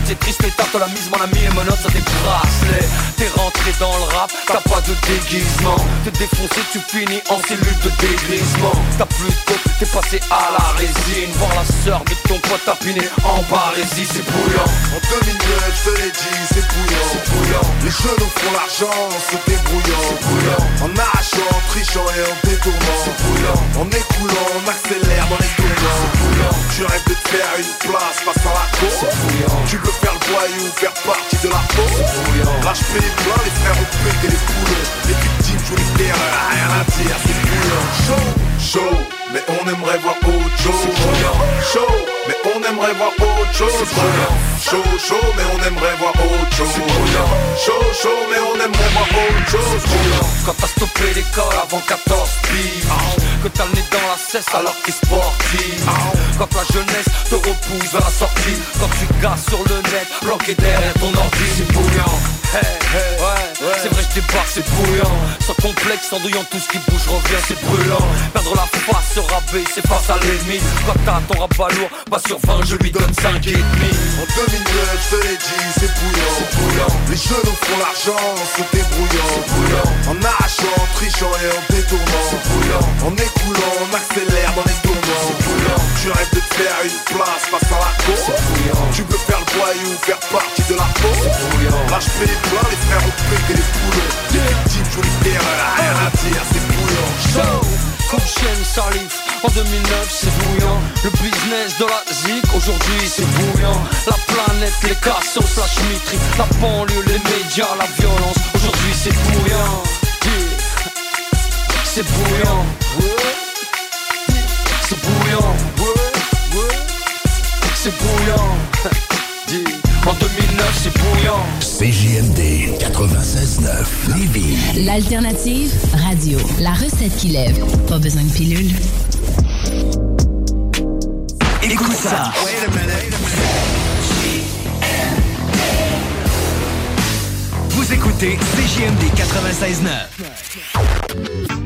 T'es triste et t'as la mise mon ami et menottes tes bracelets T'es rentré dans le rap, t'as pas de déguisement T'es défoncé, tu finis en cellule de dégrisement T'as plus de t'es passé à la résine Voir la sœur de ton pote tapiné en barésie, c'est bouillant En 2009, je te l'ai dit, c'est bouillant, c'est bouillant. Les genoux font l'argent en se débrouillant, c'est bouillant. En arrachant, en trichant et en détournant, c'est bouillant. En écoulant, on accélère dans les tournants, c'est bouillant. Tu rêves de te faire une place face à la cour, c'est bouillant. Tu veux faire le voyou, faire partie de la bouillant. Là, je fais les frères ont pété les poulets. Les victimes jouent les terreurs, rien à dire, c'est bouillant. Chaud, chaud, mais on aimerait voir autre chose. Chaud, mais on aimerait voir autre chose. Chaud, chaud, mais on aimerait voir autre chose. Chaud, chaud, mais on aimerait voir autre chose. Quand t'as stoppé l'école avant 14 piges Que t'as le nez dans la cesse alors que t'es sportif. Quand la jeunesse te repousse vers la sortie Quand tu gasses sur le net, bloqué derrière ton ordi C'est bouillant. Hey, hey, ouais, c'est vrai je débarque, c'est bouillant. Sans complexe, en douillant tout ce qui bouge revient, c'est brûlant. Perdre la face, se rabaisser face à l'ennemi. Quand t'as ton rabat lourd, pas sur 20, je lui donne 5 et demi. En 2009, je te l'ai dit, c'est bouillant, c'est bouillant. Les genoux font l'argent en se débrouillant, c'est bouillant. En arrachant, en trichant et en détournant, c'est bouillant. En on accélère dans les tournants, c'est bouillant. Tu rêves de te faire une place face à la cour, c'est bouillant. Tu veux faire le voyou, faire partie de la peau, c'est bouillant. Là, je fais les plats, les frères ont pété les poulets. Les victimes jouent les terreurs, rien à dire, c'est bouillant. Chaud, comme chienne salif, En 2009 c'est bouillant Le business de la zik aujourd'hui c'est bouillant La planète, les cassos, la schmitterie La banlieue, les médias, la violence Aujourd'hui c'est bouillant C'est bouillant C'est bouillant C'est bouillant En 2009 c'est bouillant CJMD 96.9 Lévis. L'alternative radio. La recette qui lève. Pas besoin de pilule. Écoute ça. Vous écoutez CJMD 96.9.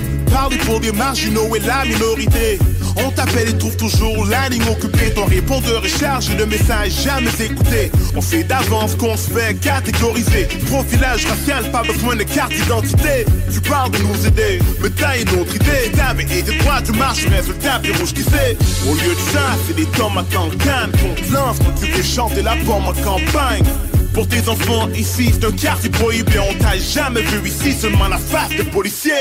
Parler pour des marginaux et la minorité. On t'appelle et trouve toujours la ligne occupée. Ton répondeur est chargé de messages jamais écoutés. On sait d'avance qu'on se fait catégoriser. Profilage racial, pas besoin de carte d'identité. Tu parles de nous aider, mais t'as une autre idée. T'avais été droit, tu marches, résultat, puis rouge qui sait. Au lieu de ça, c'est des tomates en canne Qu'on te lance quand tu fais chanter la pomme en campagne pour tes enfants ici, c'est un quartier prohibé. On t'a jamais vu ici, seulement la face des policiers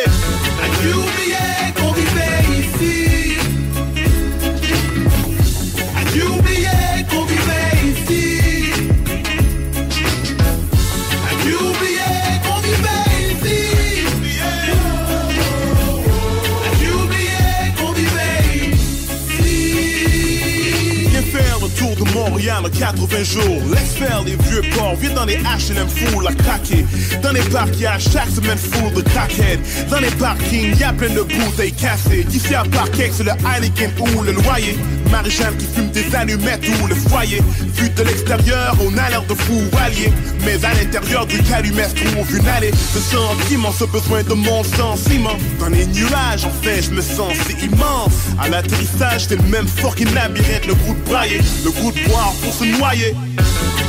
de Montréal en 80 jours. Laisse faire les vieux ports Viens dans les H&M full à craquer. Dans les parcs chaque semaine full de crackhead Dans les parkings y'a plein de bouteilles cassées. D'ici à Parkex c'est le Heineken ou le loyer. Marie-Jeanne qui fume des allumettes ou le foyer. Vu de l'extérieur on a l'air de fou alliés. Mais à l'intérieur du calumet trouve une allée De sentiments, ce besoin de mon sentiment. Dans les nuages en fait je me sens si immense. À l'atterrissage c'est le même fucking labyrinthe Le goût de brailler, le goût de boire pour se noyer.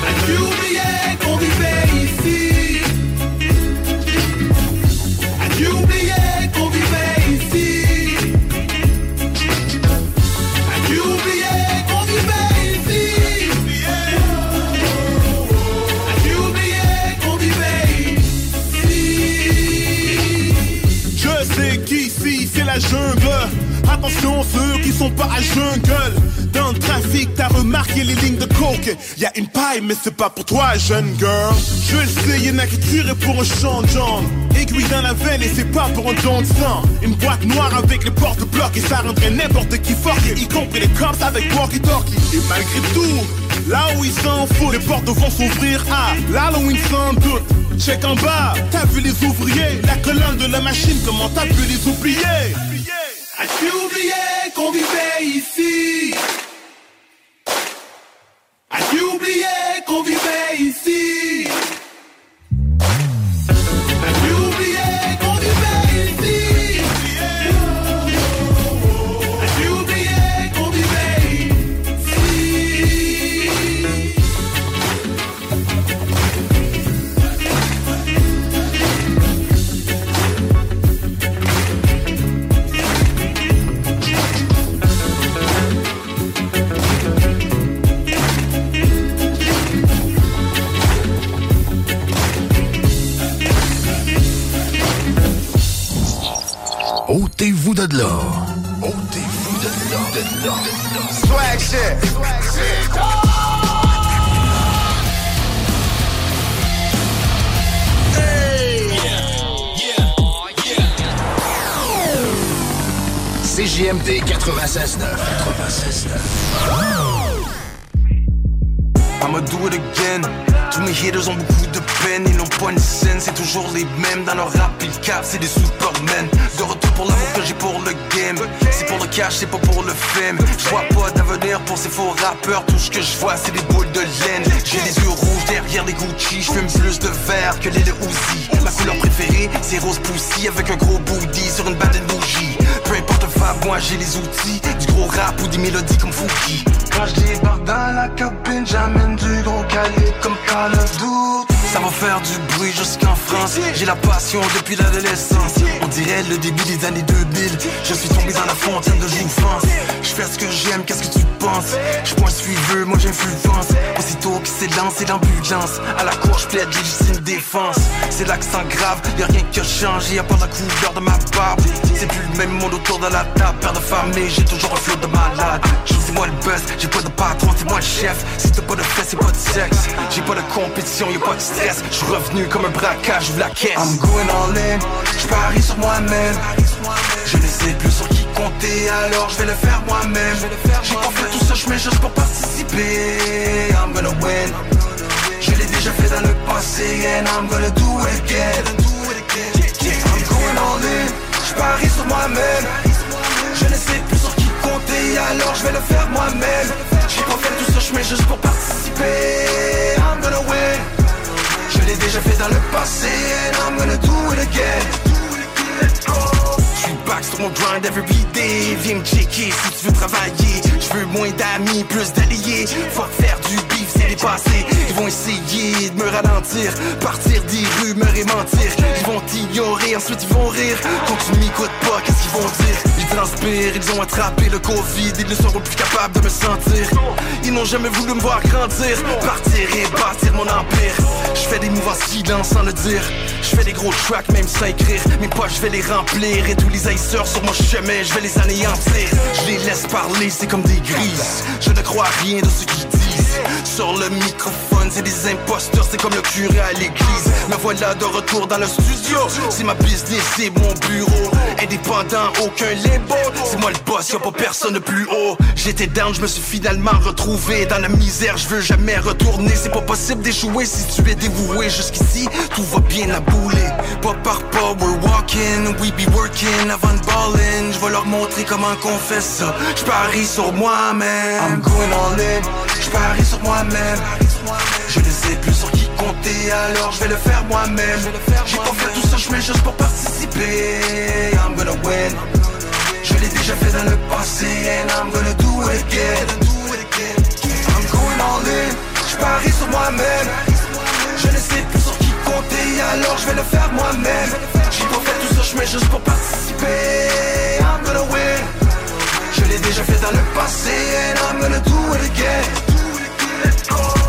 As-tu oublié qu'on vivait ici. As-tu oublié qu'on vivait ici. As-tu oublié qu'on vivait ici. As-tu oublié qu'on vivait ici. Je sais qu'ici c'est la jungle. Attention ceux qui sont pas à jungle Dans le trafic t'as remarqué les lignes de coke. Y a une paille mais c'est pas pour toi jeune girl. Je le sais y'en a qui tueraient pour un champ de Aiguille dans la veine et c'est pas pour un don de sang. Une boîte noire avec les portes bloquées Et ça rendrait n'importe qui fort Y compris les cops avec walkie-talkie. Et malgré tout Là où ils s'en foutent, les portes vont s'ouvrir à l'Halloween sans doute. Check en bas, t'as vu les ouvriers, la colonne de la machine, comment t'as pu les oublier? As-tu oublié qu'on vivait ici? CJMD 96.9. 96.9. I'ma do it again. Tous mes haters ont beaucoup de peine, ils n'ont pas une scène, c'est toujours les mêmes. Dans leur rap, ils cap, c'est des supermen. De retour pour l'amour que j'ai pour le game. C'est pour le cash, c'est pas pour le fame. Je pas d'avenir pour ces faux rappeurs. Tout ce que je vois, c'est des boules de laine. J'ai les yeux rouges derrière les Gucci. Je plus de verre que les de Uzi. Ma couleur préférée, c'est rose poussi avec un gros booty sur une batte de bougie. Fab, moi j'ai les outils. Du gros rap ou des mélodies comme Fouki. Quand je débarque dans la cabine J'amène du gros calibre comme Call ça va faire du bruit jusqu'en France. J'ai la passion depuis l'adolescence. On dirait le début des années 2000 Je suis tombé dans la fontaine de jouffance Je fais ce que j'aime, qu'est-ce que tu penses? Je un suiveur, moi j'influence. Aussitôt que c'est lancé l'ambulance À la cour je plaide légitime défense. C'est l'accent grave, y'a rien qui a changé Y'a pas la couleur de ma barbe. C'est plus le même monde autour de la table. Père de famille, j'ai toujours un flot de malade. C'est moi le buzz, j'ai pas de patron, c'est moi le chef. Si t'as pas de fesses, c'est pas de sexe. J'ai pas de compétition, y'a pas de stress je revenu comme un braquage, j'ouvre la caisse. I'm going all in, je parie sur moi-même. Je ne sais plus sur qui compter alors je vais le faire moi-même. J'ai pas fait tout je mets juste pour participer. I'm gonna win. Je l'ai déjà fait dans le passé and I'm gonna do it again. I'm going all in, je parie sur moi-même. Je ne sais plus sur qui compter alors je vais le faire moi-même. J'ai pas fait tout je mets juste pour participer. I'm gonna win. je l'ai déjà fait dans le passé. And I'm gonna do it again back sur mon grind every day. Viens me checker si tu veux travailler. Je veux moins d'amis, plus d'alliés. Faut faire du beef, c'est dépassé. Ils vont essayer de me ralentir Partir des rumeurs et mentir. Ils vont t'ignorer, ensuite ils vont rire. Quand tu m'écoutes pas, qu'est-ce qu'ils vont dire? Ils transpirent, ils ont attrapé le Covid Ils ne seront plus capables de me sentir. Ils n'ont jamais voulu me voir grandir. Partir et bâtir mon empire. Je fais des moves en silence sans le dire. Je fais des gros tracks même sans écrire. Mes poches je vais les remplir Et tous les haïsseurs sur mon chemin Je vais les anéantir Je les laisse parler, c'est comme des grises. Je ne crois rien de ce qu'ils disent Sur le microphone, c'est des imposteurs C'est comme le curé à l'église. Me voilà de retour dans le studio. C'est ma business, c'est mon bureau. Indépendant, aucun label C'est moi le boss, y'a pas personne de plus haut. J'étais down, je me suis finalement retrouvé Dans la misère, je veux jamais retourner C'est pas possible d'échouer si tu es dévoué. Jusqu'ici, tout va bien à bouler. Pas par pas, we're walking We be working. Avant de ballin' Je vais leur montrer comment qu'on fait ça. Je parie sur moi-même. I'm going all in. Je parie sur moi-même. Je ne sais plus sur qui compter Alors je vais le faire moi-même. J'ai fait tout ça, je mets juste pour participer. I'm gonna win. Je l'ai déjà fait dans le passé And I'm gonna do it again. I'm going all in. Je parie sur moi-même. Je ne sais plus sur qui compter Alors je vais le faire moi-même. J'ai fait tout ça, je mets juste pour participer. I'm gonna win. Je l'ai déjà fait dans le passé And I'm gonna do it again Let's go.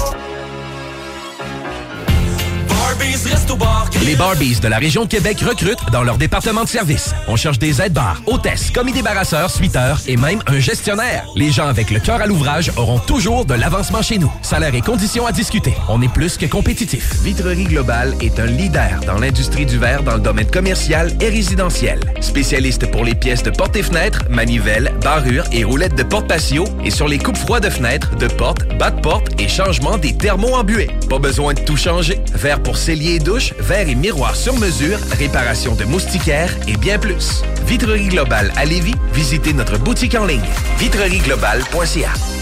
Les Barbies de la région de Québec recrutent dans leur département de service. On cherche des aides-bars, hôtesses, commis débarrasseurs, suiteurs et même un gestionnaire. Les gens avec le cœur à l'ouvrage auront toujours de l'avancement chez nous. Salaire et conditions à discuter. On est plus que compétitif. Vitrerie Globale est un leader dans l'industrie du verre dans le domaine commercial et résidentiel. Spécialiste pour les pièces de portes et fenêtres, manivelles, barrures et roulettes de porte patio et sur les coupes froides de fenêtres, de portes, bas de porte et changement des thermos en buée. Pas besoin de tout changer. Verre pour cellier et douche, verre et miroir sur mesure, réparation de moustiquaires et bien plus. Vitrerie Globale à Lévis, visitez notre boutique en ligne vitrerieglobale.ca.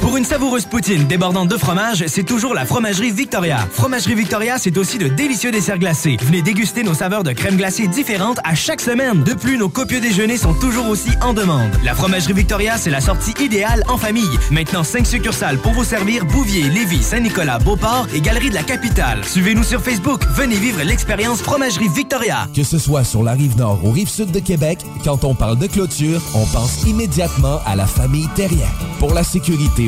Pour une savoureuse poutine débordante de fromage, c'est toujours la Fromagerie Victoria. Fromagerie Victoria, c'est aussi de délicieux desserts glacés. Venez déguster nos saveurs de crème glacée différentes à chaque semaine. De plus, nos copieux déjeuners sont toujours aussi en demande. La Fromagerie Victoria, c'est la sortie idéale en famille. Maintenant, 5 succursales pour vous servir Bouvier, Lévis, Saint-Nicolas, Beauport et Galerie de la Capitale. Suivez-nous sur Facebook. Venez vivre l'expérience Fromagerie Victoria. Que ce soit sur la rive nord ou rive sud de Québec, quand on parle de clôture, on pense immédiatement à la famille Terrien. Pour la sécurité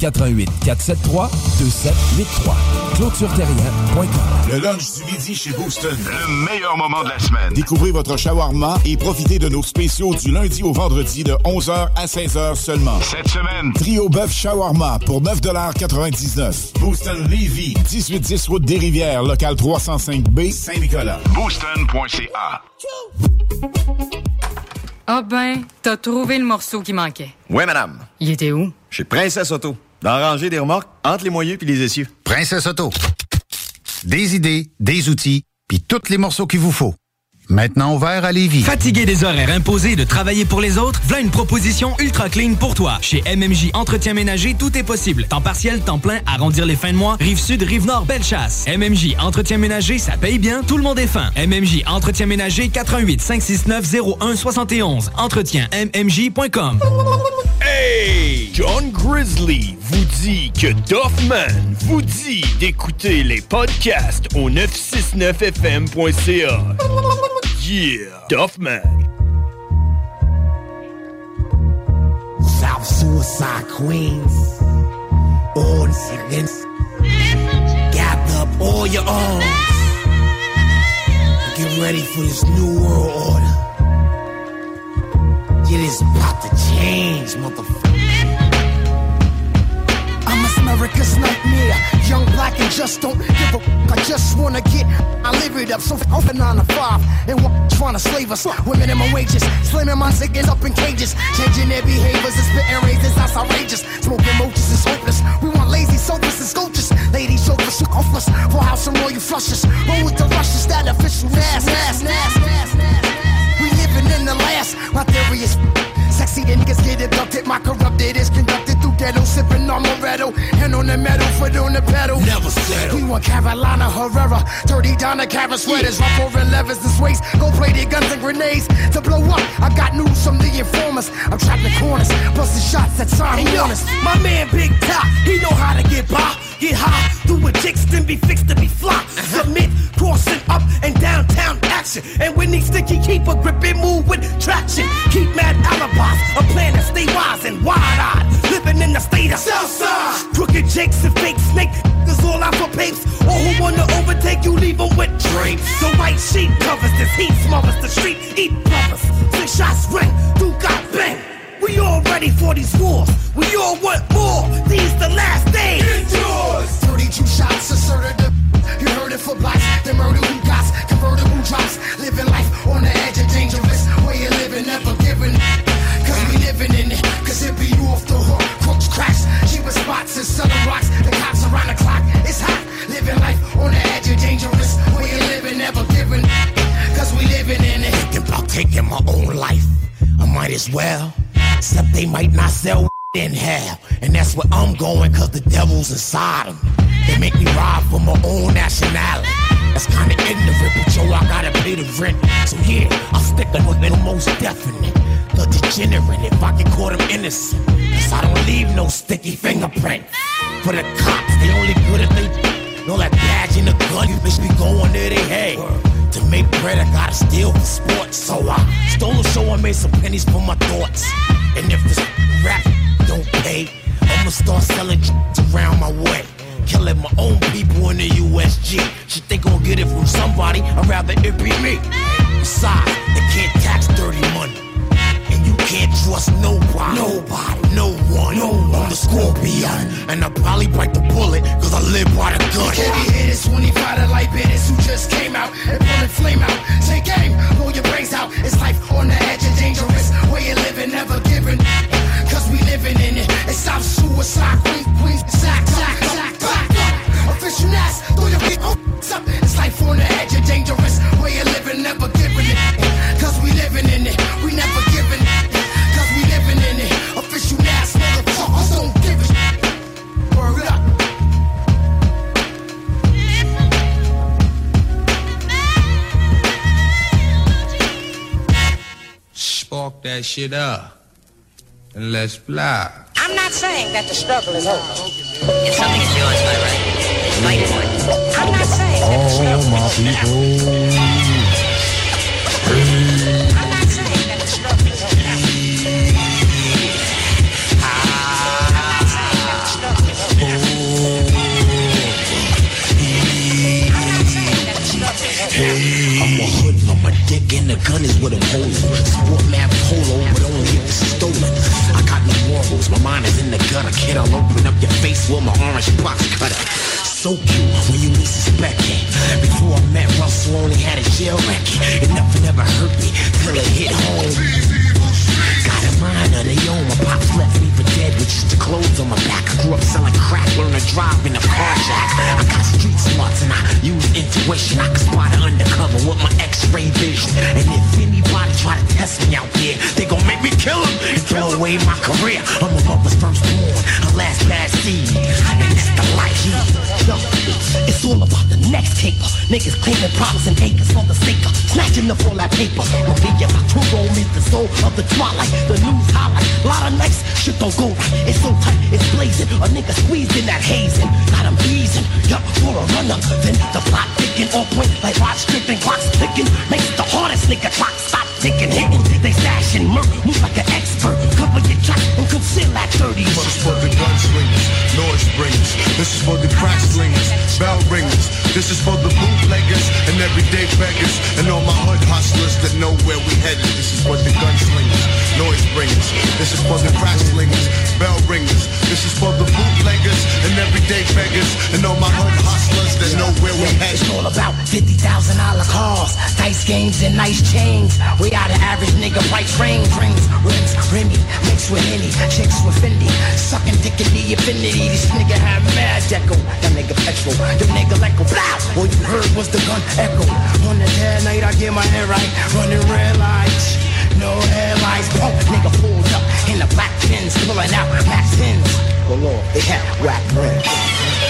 88 473 2783. ClôtureTerrien.com. Le lunch du midi chez Booston. Le meilleur moment de la semaine. Découvrez votre shawarma et profitez de nos spéciaux du lundi au vendredi de 11h à 16h seulement. Cette semaine, trio bœuf shawarma pour 9,99 Booston Levy, 1810 route des Rivières, local 305B, Saint-Nicolas. Booston.ca. Ah ben, t'as trouvé le morceau qui manquait. Oui, madame. Il était où? Chez Princesse Auto. Dans la rangée des remorques, entre les moyeux puis les essieux. Princesse Auto. Des idées, des outils, puis tous les morceaux qu'il vous faut. Maintenant ouvert à Lévis. Fatigué des horaires imposés de travailler pour les autres? Voilà une proposition ultra clean pour toi. Chez MMJ Entretien Ménager, tout est possible. Temps partiel, temps plein, arrondir les fins de mois, rive sud, rive nord, belle chasse. MMJ Entretien Ménager, ça paye bien, tout le monde est fin. MMJ Entretien Ménager, 88 569 01 71. Entretien MMJ.com. Hey! John Grizzly vous dit que Doffman vous dit d'écouter les podcasts au 969fm.ca. Yeah! Doffman. South Suicide Queens. Seconds. Gather up all your arms. Get ready for this new world order. It is about to change, motherfucker. America's nightmare. Young, black, and just don't give a I just wanna get, I live it up. So off and nine to five. And what trying to slave us? Women in my wages. Slamming my chickens up in cages. Changing their behaviors and spitting razors. That's outrageous. Smoking mochas is hopeless. We want lazy sofas and sculptures. Ladies, chauffeurs, so offers. For house and royal flushes. Roll with the rushes. That official ass, ass, ass, ass. We living in the last. My theory is sexy. The niggas get abducted. My corrupted is conducted through ghetto. Sipping on Moretto. Hand on the metal, foot on the pedal. Never settle. We want Carolina Herrera. Dirty Donna Cara sweaters. Rough over levers and sways. Gold plated guns and grenades. To blow up, I got news from the informers. I'm trapped in corners. Busting shots at time warners. my man Big Top, he know how to get by. Get high, do a jigs, then be fixed to be fly. Uh-huh. Submit, crossing up and downtown action. And when he sticky, keep a grip and move with traction. Keep mad alibis, a plan to stay wise and wide-eyed. Living in the state of Southside. Crooked jakes and fake snake, niggas all out for papes. Or who wanna overtake you, leave leave 'em with drapes. The white sheet covers this heat, smothers the street, eat brothers. Six shots ring, do got bang. We all ready for these wars. We all want more. These the last days. It's yours. 32 shots asserted the You heard it for blacks, the murder who got convertible drops. Living life on the edge of dangerous. Way of living, never giving. Cause we living in it. Cause it be you off the hook. Crooks cracks, cheaper spots and selling rocks. The cops around the clock. It's hot. Living life on the edge of dangerous. Way of living, never giving. Cause we living in it. Thinking about taking my own life. I might as well. Except they might not sell in hell. And that's where I'm going, cause the devil's inside them. They make me ride for my own nationality. That's kinda ignorant, but yo, I gotta pay the rent. So yeah, I'm sticking with the most definite. The degenerate, if I can call them innocent. Cause I don't leave no sticky fingerprint. For the cops, they only good if they know that badge in the gun. You bitch be going there they head. To make bread, I gotta steal for sports. So I stole a show and made some pennies for my thoughts. And if this rap don't pay, I'ma start selling around my way. Killing my own people in the USG. Shit, they gon' get it from somebody, I'd rather it be me. Besides, they can't tax dirty money. And you can't trust nobody. Nobody. No one. No one. I'm the scorpion. And I probably bite the bullet, cause I live by the gun. Hitters, 25 to light bitters who just came out and pulling flame out. Take aim, blow your brains out. It's life on the edge of dangerous. Way of living, never giving. Cause we living in it. It's South suicide, queen, queen. Official ass, throw your feet up. It's life on the edge of dangerous. Way of living, never giving it. Cause we living in it. We never giving it. Cause we living in it. Official ass, motherfuckers don't give a shit. Word up. Spark that shit up. And let's fly. I'm not saying that the struggle is over. If something is yours by right, I'm all my people. I'm a hoodlum, dick, and the gun is what I'm holding. Sport polo, but only if it's stolen. I got no morals, my mind is in the gutter, kid. I'll open up your face with my orange box cutter. So cute when you least suspect it. Before I met Russell, only had a jail record. And nothing ever hurt me till it hit home. Got a mind of their own. My pops left me with just the clothes on my back. I grew up selling crack, learned to drive in a car jack. I got street smarts and I use intuition. I can spot it undercover with my x-ray vision. And if anybody try to test me out there, they gon' make me kill them and throw away my career. I'm a mother's first born, a last bad seed. And that's the life he Yo, it's all about the next caper. Niggas claiming problems and acres for the sake snatching up all that paper. Maria Arturo is the soul of the twilight. The news highlight. Lot of nights, shit don't go It's so tight, it's blazing. A nigga squeezed in that hazing. Got him easing. Yup, for a runner. Then the plot ticking on point like watch stripping. Clocks ticking. Makes the hardest nigga clock stop ticking. Hitting. They stashing. Murk. Move like an expert. Cover your tracks and conceal that 30. This is for the gunslingers, noise bringers. This is for the crack slingers, bell ringers. This is for the bootleggers and everyday beggars. And all my hood hustlers that know where we headed. This is for the gunslingers, noise bringers. This is for the crack bell ringers. This is for the bootleggers and everyday beggars. And all my hood hustlers that know where we headed. It's all about $50,000 cars, dice games and nice chains. We out of average nigga price range. Rings, rims, Remy, mixed with any, chicks with Fendi. Sucking dick in the infinity. This nigga had mad deco. That nigga petrol, the nigga like a blow. All you heard was the gun echo. On the dead night, I get my head right. Running red lights. No headlights, punk nigga pulled up in the black pins, pulling out max pins. Galore, they had whack rims.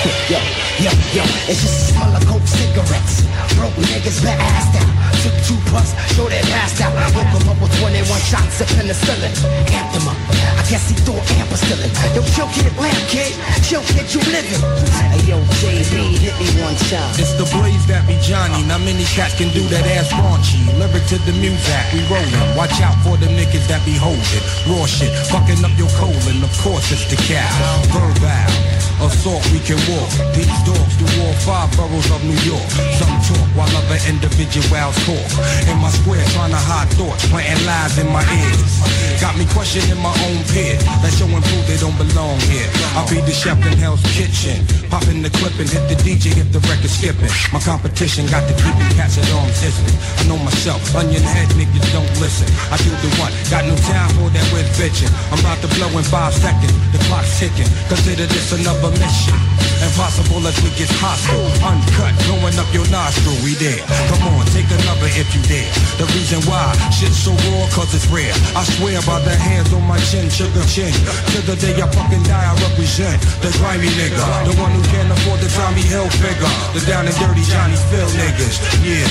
Yo, yo, yo, it's just a smell of coke cigarettes. Broke niggas been ass out. Took two puffs, show they passed out. Woke them up with 21 shots of penicillin. Amped them up. I guess he thought ampicillin. Yo, chill kid, lamp kid. Chill kid, you living. Hey, yo, JB, hit me one time. It's the blaze that be Johnny. Not many cats can do that ass raunchy. Lyric to the music, we rollin'. Watch out for the niggas that be holding. Raw shit, fucking up your colon. Of course it's the cow. Verbal. Assault, we can walk. These dogs do all five boroughs of New York. Some talk while other individuals talk. In my square, trying to hide thoughts, planting lies in my ears. Got me questioning my own peer. That show and prove they don't belong here. I'll be the chef in Hell's Kitchen. Popping the clip and hit the DJ if the record skipping. My competition got to keep the cats at arm's distance. I know myself, onion head niggas don't listen. I do the one, got no time for that with bitching. I'm about to blow in five seconds, the clock's ticking. Consider this another mission. Impossible as we get hostile. Uncut, blowing up your nostril, we there. Come on, take another if you dare. The reason why shit's so raw, cause it's rare. I swear by the hands on my chin, sugar chin. To the day I fucking die, I represent the grimy nigga. The one who can't afford the Tommy Hill figure. The down and dirty Johnny Phil niggas. Yeah.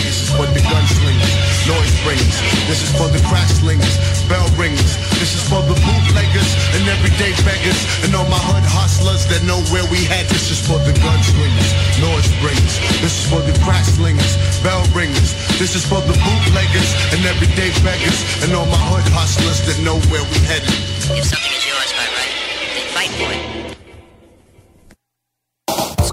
This is for the gunslingers, noise bringers. This is for the crack slingers, bell ringers. This is for the bootleggers and everyday beggars. And all my hood hustlers that know where we head. This is for the gunslingers, noise bringers. This is for the crack slingers, bell ringers. This is for the bootleggers and everyday beggars. And all my hood hustlers that know where we headed. If something is yours by right, then fight for it.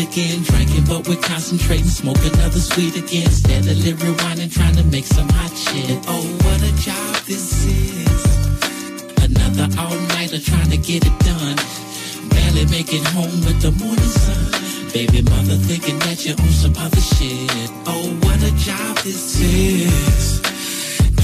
Again. Drinking, but we're concentrating. Smoke another sweet again. Steadily rewinding, trying to make some hot shit. Oh, what a job this is. Another all-nighter trying to get it done. Barely make it home with the morning sun. Baby mother thinking that you're on some other shit. Oh, what a job this is.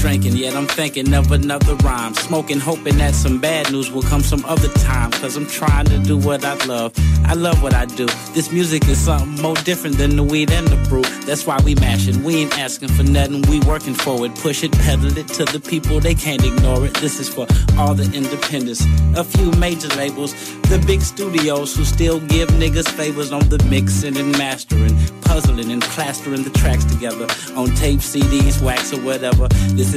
Drinking, yet I'm thinking of another rhyme. Smoking, hoping that some bad news will come some other time. Cause I'm trying to do what I love. I love what I do. This music is something more different than the weed and the brew. That's why we mashing. We ain't asking for nothing, we working for it. Push it, pedal it to the people, they can't ignore it. This is for all the independents. A few major labels, the big studios who still give niggas favors on the mixing and mastering, puzzling and plastering the tracks together on tape, CDs, wax, or whatever. This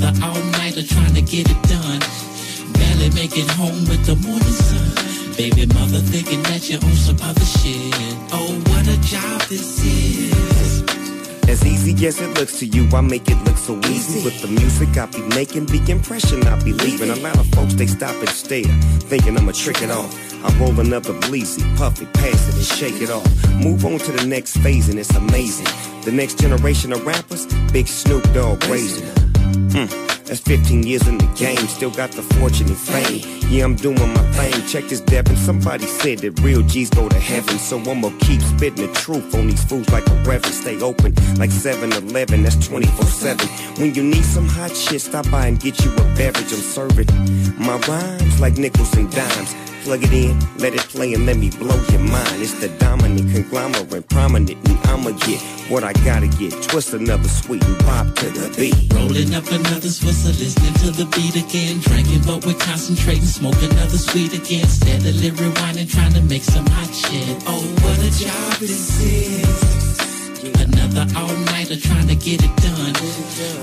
Another all-nighter trying to get it done. Barely make it home with the morning sun. Baby mother thinking that you're on some other shit. Oh, what a job this is. As easy as it looks to you, I make it look so easy. With the music I be making, the impression I be leaving. A lot of folks, they stop and stare, thinking I'ma trick it off. I roll another bleezy, puff it, pass it, and shake it off. Move on to the next phase, and it's amazing. The next generation of rappers, Big Snoop Dogg raising. Hmm, that's 15 years in the game, still got the fortune and fame. Yeah, I'm doing my thing. Check this, Devin. Somebody said that real G's go to heaven, so I'ma keep spitting the truth on these fools like a reverend. Stay open like 7-Eleven, that's 24/7. When you need some hot shit, stop by and get you a beverage. I'm serving my rhymes like nickels and dimes. Plug it in, let it play, and let me blow your mind. It's the dominant conglomerate, prominent, and I'ma get what I gotta get. Twist another sweet and pop to the beat. Rolling up another Swiss, listening to the beat again. Drinking, but we're concentrating. Smoke another sweet again. Steadily rewinding, trying to make some hot shit. Oh, what a job this is. Another all-nighter trying to get it done.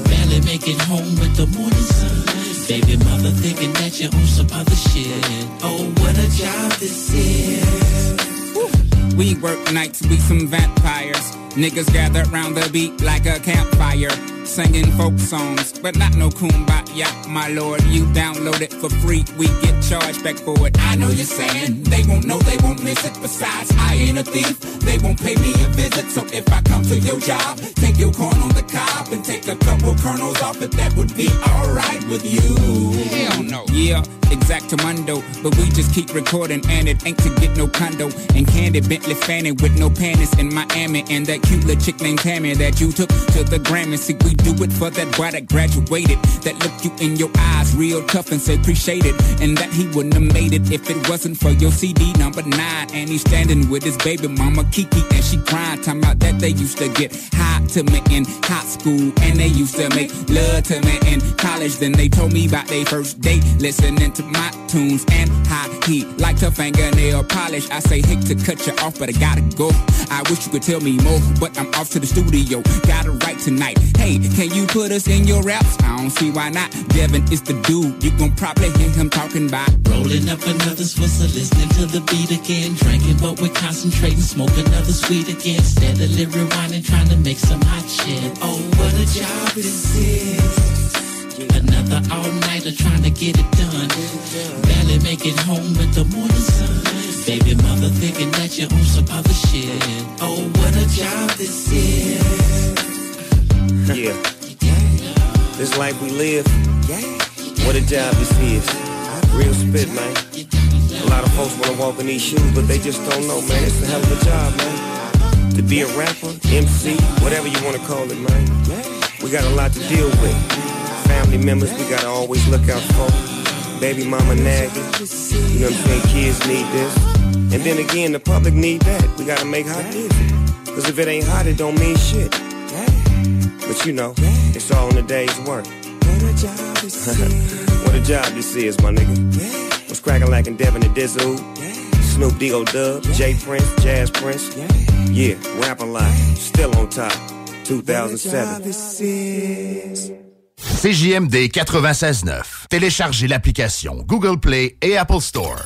Barely make it home with the morning sun. Baby mother thinking that you're on some other shit. Oh, what a job this is. We work nights, we some vampires. Niggas gather round the beat like a campfire. Singing folk songs, but not no kumbaya, my lord. You download it for free, we get charged back for it. I know you're saying they won't know, they won't miss it. Besides, I ain't a thief, they won't pay me a visit. So if I come to your job, take your corn on the cob and take a couple kernels off it, that would be alright with you. Hell no. Yeah, exactamundo. But we just keep recording and it ain't to get no condo. And Candy Bentley Fanning with no panties in Miami. And that cute little chick named Tammy that you took to the Grammy. See, we do it for that boy that graduated. That looked you in your eyes real tough and say appreciate it. And that he wouldn't have made it if it wasn't for your CD number nine. And he's standing with his baby mama Kiki and she crying. Talking about that they used to get high to me in high school. And they used to make love to me in college. Then they told me about their first date. Listening to my tunes and how he liked her fingernail polish. I say, hate to cut you off, but I gotta go. I wish you could tell me more, but I'm off to the studio. Gotta write tonight. Hey, can you put us in your raps? I don't see why not. Devin is the dude. You gon' probably hear him talking about Rolling up another Swiss, listening to the beat again. Drinking, but we're concentrating. Smoke another sweet again. Steadily rewinding, trying to make some hot shit. Oh, what a job this is. Another all-nighter trying to get it done. Barely make it home with the morning sun. Baby mother thinking that you're on some other shit. Oh, what a job this is. Yeah. This life we live. What a job this is. Real spit, man. A lot of folks wanna walk in these shoes, but they just don't know, man. It's a hell of a job, man. To be a rapper, MC, whatever you wanna call it, man. We got a lot to deal with. Family members we gotta always look out for. Baby mama nagging. You know what I'm saying? Kids need this. And then again, the public need that. We gotta make hot music. Cause if it ain't hot, it don't mean shit. But you know, it's all in the day's work. what a job this is, my nigga. What's cracking like in Devin and Dizzle? Snoop D.O. Dub, J Prince, Jazz Prince. Yeah, rap a lot. Still on top. 2007. CJMD 96.9. Téléchargez l'application Google Play et Apple Store.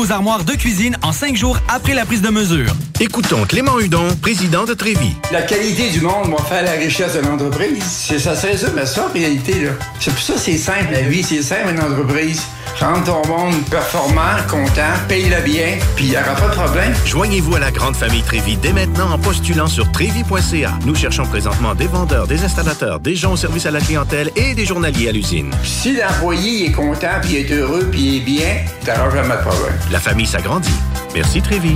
armoires de cuisine en cinq jours après la prise de mesure. Écoutons Clément Hudon, président de Trévis. La qualité du monde va faire la richesse de l'entreprise. C'est ça, c'est ça, mais ça, en réalité, là. C'est pour ça, c'est simple, la vie, c'est simple, une entreprise. Rendre ton monde performant, content, paye-le bien, puis il n'y aura pas de problème. Joignez-vous à la grande famille Trévis dès maintenant en postulant sur trévis.ca. Nous cherchons présentement des vendeurs, des installateurs, des gens au service à la clientèle et des journaliers à l'usine. Si l'employé est content, puis est heureux, puis est bien, t'auras jamais de problème. La famille s'agrandit. Merci Trévis.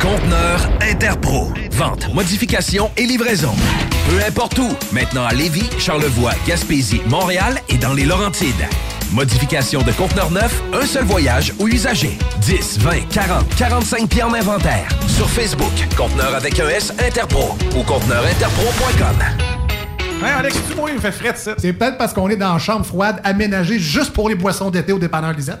Conteneur Interpro. Vente, modification et livraison. Peu importe où. Maintenant à Lévis, Charlevoix, Gaspésie, Montréal et dans les Laurentides. Modification de conteneur neuf, un seul voyage ou usager. 10, 20, 40, 45 pieds en inventaire. Sur Facebook, conteneur avec un S Interpro ou conteneurinterpro.com. Hey Alex, tu moi, il me fait fret, ça. C'est peut-être parce qu'on est dans une chambre froide aménagée juste pour les boissons d'été au dépanneur Lisette.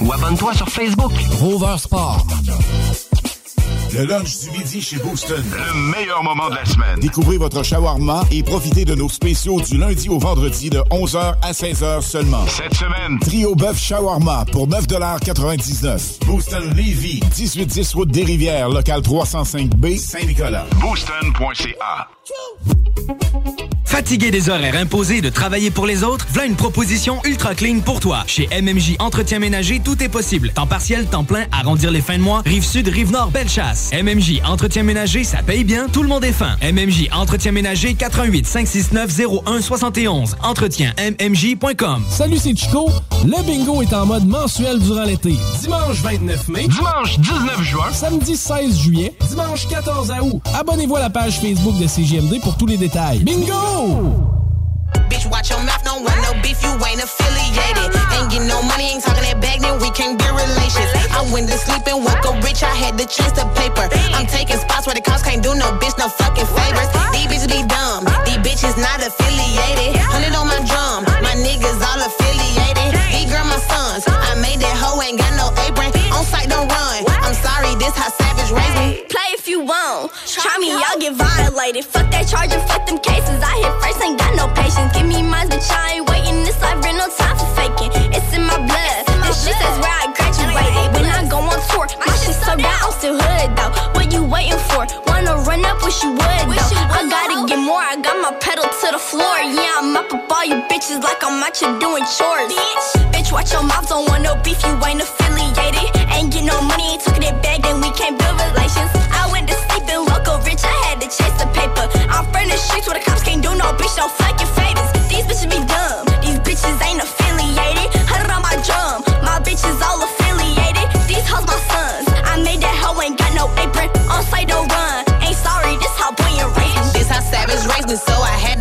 Ou abonne-toi sur Facebook. Rover Sport. Le lunch du midi chez Booston. Le meilleur moment de la semaine. Découvrez votre shawarma et profitez de nos spéciaux du lundi au vendredi de 11h à 16h seulement. Cette semaine, trio bœuf shawarma pour 9,99 Booston Levy, 1810 route des Rivières, local 305B, Saint-Nicolas. Booston.ca. Fatigué des horaires imposés de travailler pour les autres, voilà une proposition ultra clean pour toi. Chez MMJ Entretien Ménager, tout est possible. Temps partiel, temps plein, arrondir les fins de mois, rive sud, rive nord, belle chasse. MMJ Entretien Ménager, ça paye bien, tout le monde est fin. MMJ Entretien Ménager, 88 569 01 71. Entretien MMJ.com. Salut, c'est Chico. Le bingo est en mode mensuel durant l'été. Dimanche 29 mai, dimanche 19 juin, samedi 16 juillet, dimanche 14 août. Abonnez-vous à la page Facebook de CGMD pour tous les détails. Bingo! Bitch, watch your mouth, don't want no beef, you ain't affiliated. Ain't getting no money, ain't talking that bag, then we can't be relations. I went to sleep and woke up rich, I had to chance the paper. I'm taking spots where the cops can't do no bitch, no fucking favors. These bitches be dumb, these bitches not affiliated. Hundred on my drum, my niggas all affiliated. These girl, my sons, I made that hoe, ain't got no apron. On site, don't run. I'm sorry, this how savage raised me. Play if you want. Try me, y'all get violated. Fuck that charge and fuck them cases. I hit first, ain't got no patience. Give me mine, bitch, I ain't waiting. This life, ain't no time for faking. It's in my blood. This shit says where I graduated. When I go on tour, my shit so down, I'm still hood though. What you waiting for? Wanna run up, wish you would though. I gotta get more, I got my pedal to to the floor. Yeah, I'm up up all you bitches like I'm out here doing chores. Bitch, bitch, watch your mouth, don't want no beef, you ain't affiliated. Ain't get no money, ain't talking that bag, then we can't build relations. Chase the paper. I'm from streets where the cops can't do no bitch, don't fuck your favors. These bitches be dumb, these bitches ain't affiliated. Hundred on my drum, my bitches all affiliated. These hoes my sons, I made that hoe ain't got no apron. On site don't run, ain't sorry, this how boy and raised. This how savage raised me, so I had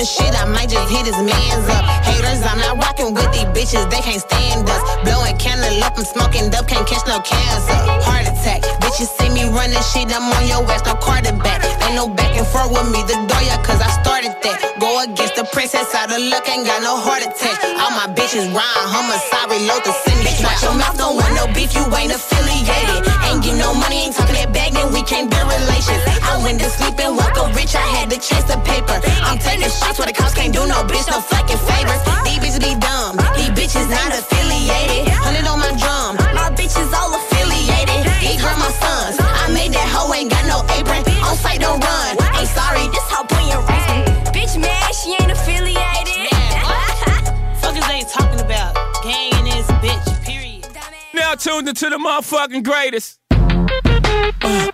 popping shit, I might just hit his mans up. Haters, I'm not rocking with these bitches, they can't stand us. Blowing candle up, I'm smoking dope, can't catch no cancer. Heart attack, bitches see me running shit, I'm on your ass, no quarterback. Ain't no back and forth with me, the door, yeah, cause I started that. Go against the princess, out of luck, ain't got no heart attack. All my bitches rhyme, homicide, reload the send Bitch, watch your mouth, don't want no beef, you ain't affiliated. Ain't get no money, ain't talking that bag, then we can't build relations. I went to sleep and woke up rich, I had to chase the paper. I'm taking shots where the cops can't do no bitch, no fucking favors. These bitches be dumb, these bitches not affiliated. Hundred on my drum, my bitches all affiliated. these girl my sons. I made that hoe ain't got no apron. On site don't run, ain't sorry, This how boy and raised me. Bitch mad, she ain't affiliated. Fuck is they talking about? Gang in this bitch, period. Now tuned into the motherfucking greatest. Uh, uh, uh, uh.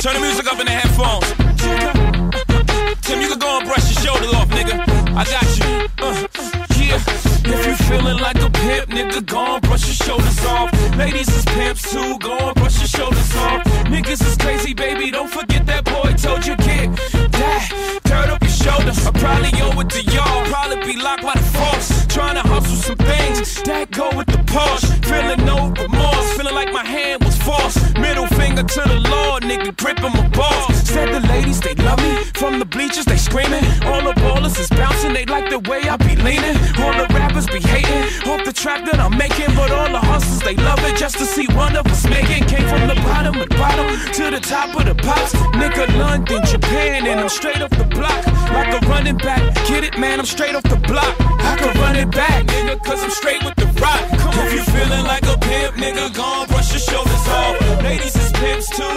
Turn the music up in the headphones. Tim, you can go and brush your shoulder off, nigga. I got you. Uh, yeah. If you feeling like a pimp, nigga, go and brush your shoulders off. Ladies is pimps too, go and brush your shoulders off. Niggas is crazy, baby, don't forget that boy told you get that. Turn up your shoulders. I probably owe it to y'all. Probably be locked by the force. Trying to hustle some things that go with the Porsche. Feeling no remorse, feeling like my hand was forced. Middle finger to the Lord, nigga, gripping my balls. Screaming. All the ballers is bouncing, they like the way I be leaning. All the rappers be hating off the trap that I'm making. But all the hustlers, they love it just to see one of us making. Came from the bottom of the bottom to the top of the pops. Nigga, London, Japan, and I'm straight off the block. Like a running back. Get it, man, I'm straight off the block. I can run it back, nigga, cause I'm straight with the rock. If you feeling like a pimp, nigga, gon' brush your shoulders off. Ladies is pimps too,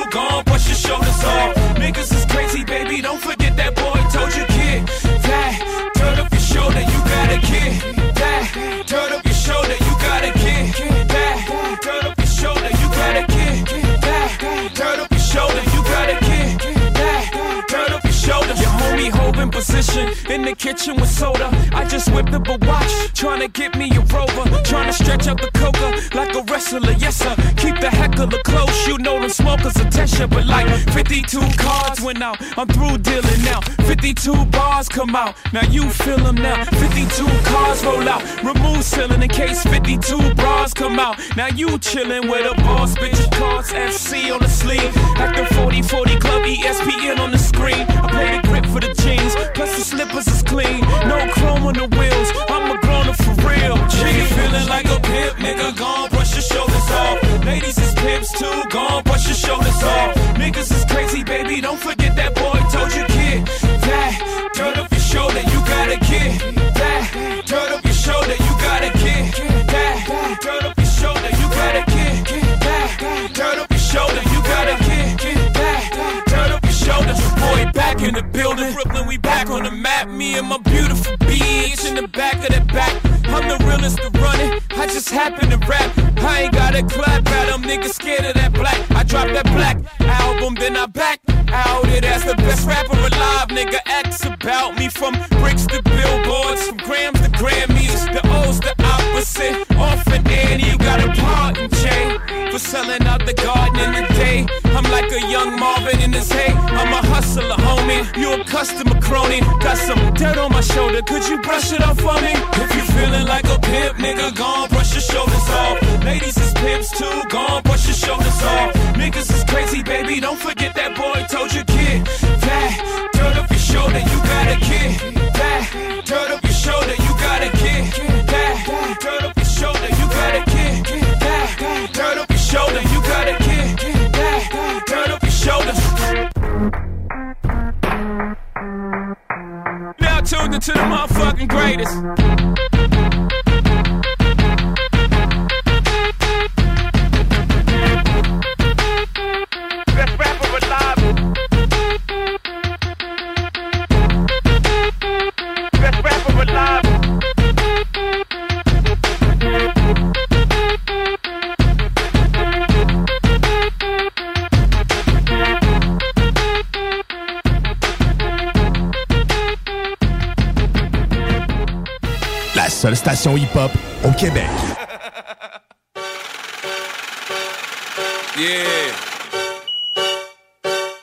Hove in the kitchen with soda. I just whipped up a watch, trying to get me a rover. Trying to stretch out the coca like a wrestler, yes sir. Keep the heckler close, you know them smokers attention. But like 52 cards went out, I'm through dealing now. 52 bars come out, now you feel them now. 52 cars roll out, remove ceiling in case 52 bras come out. Now you chillin' with a boss, bitch. Cards FC on the sleeve, the 40 40 Club ESPN on the screen. I play the grip for the jeans, plus the slippers is clean. No chrome on the wheels, I'm a grown for real. She feeling like a pimp, nigga. Gon' brush your shoulders off. Ladies is pimps too, gon' brush your shoulders off. Niggas is crazy, baby. Don't forget that boy told you, kid. That, turn back in the building. Brooklyn, we back on the map. Me and my beautiful bitch in the back of the back. I'm the realest to run it. I just happen to rap. I ain't got a clap at them. Niggas scared of that black. I dropped that black album, then I back out it as the best rapper alive. Nigga, X about me from bricks to billboards, from grams to Grammys. The O's the opposite. Orphan Annie, you got a part in chain for selling out the garden in the a young Marvin in his hay. I'm a hustler, homie. You a customer crony. Got some dirt on my shoulder. Could you brush it off for me? If you feeling like a pimp, nigga, gon' brush your shoulders off. Ladies is pimps too, gon' brush your shoulders off. Niggas is crazy, baby. Don't forget that boy told you, kid. That, turn up your shoulder, you got a kid. I tuned into the motherfucking greatest. Best rapper alive. Best rapper alive. Seule station hip-hop au Québec. Yeah.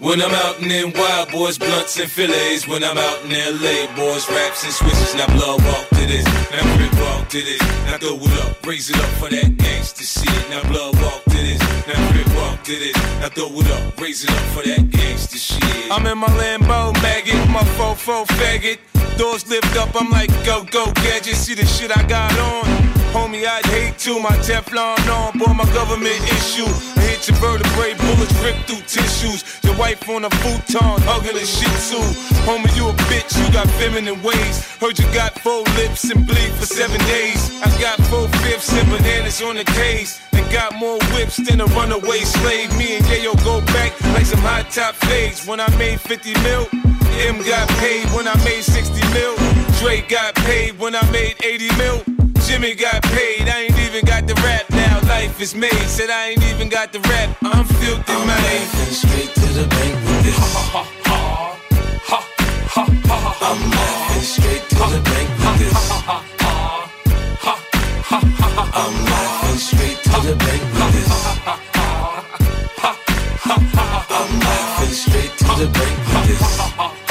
When I'm out in them wild boys, blunts and fillets. When I'm out in LA, boys, raps and switches. Now blood walk to this, now rip walk to this. Now throw it up, raise it up for that gangsta shit. Now blood walk to this, now rip walk to this. Now throw it up, raise it up for that gangsta shit. I'm in my Lambo maggot, my fofo faggot. Doors lift up, I'm like go go gadget. See the shit I got on. Homie, I'd hate to. My Teflon on, boy, my government issue. Hit your vertebrae, bullets rip through tissues. Your wife on a futon, hugging a shih tzu. Homie, you a bitch, you got feminine ways. Heard you got four lips and bleed for seven days. I got four fifths and bananas on the case. And got more whips than a runaway slave. Me and Yayo go back like some high top fades. When I made 50 mil, M got paid when I made 60 mil. Dre got paid when I made 80 mil. Jimmy got paid, I ain't even got the rap now. Life is made, said I ain't even got the rap. I'm filthy, I'm man. straight to the bank with this. Ha ha ha ha ha I'm laughing straight to the bank with this. Ha ha ha ha I'm laughing straight to the bank with this. Ha ha I'm laughing straight to the bank with this.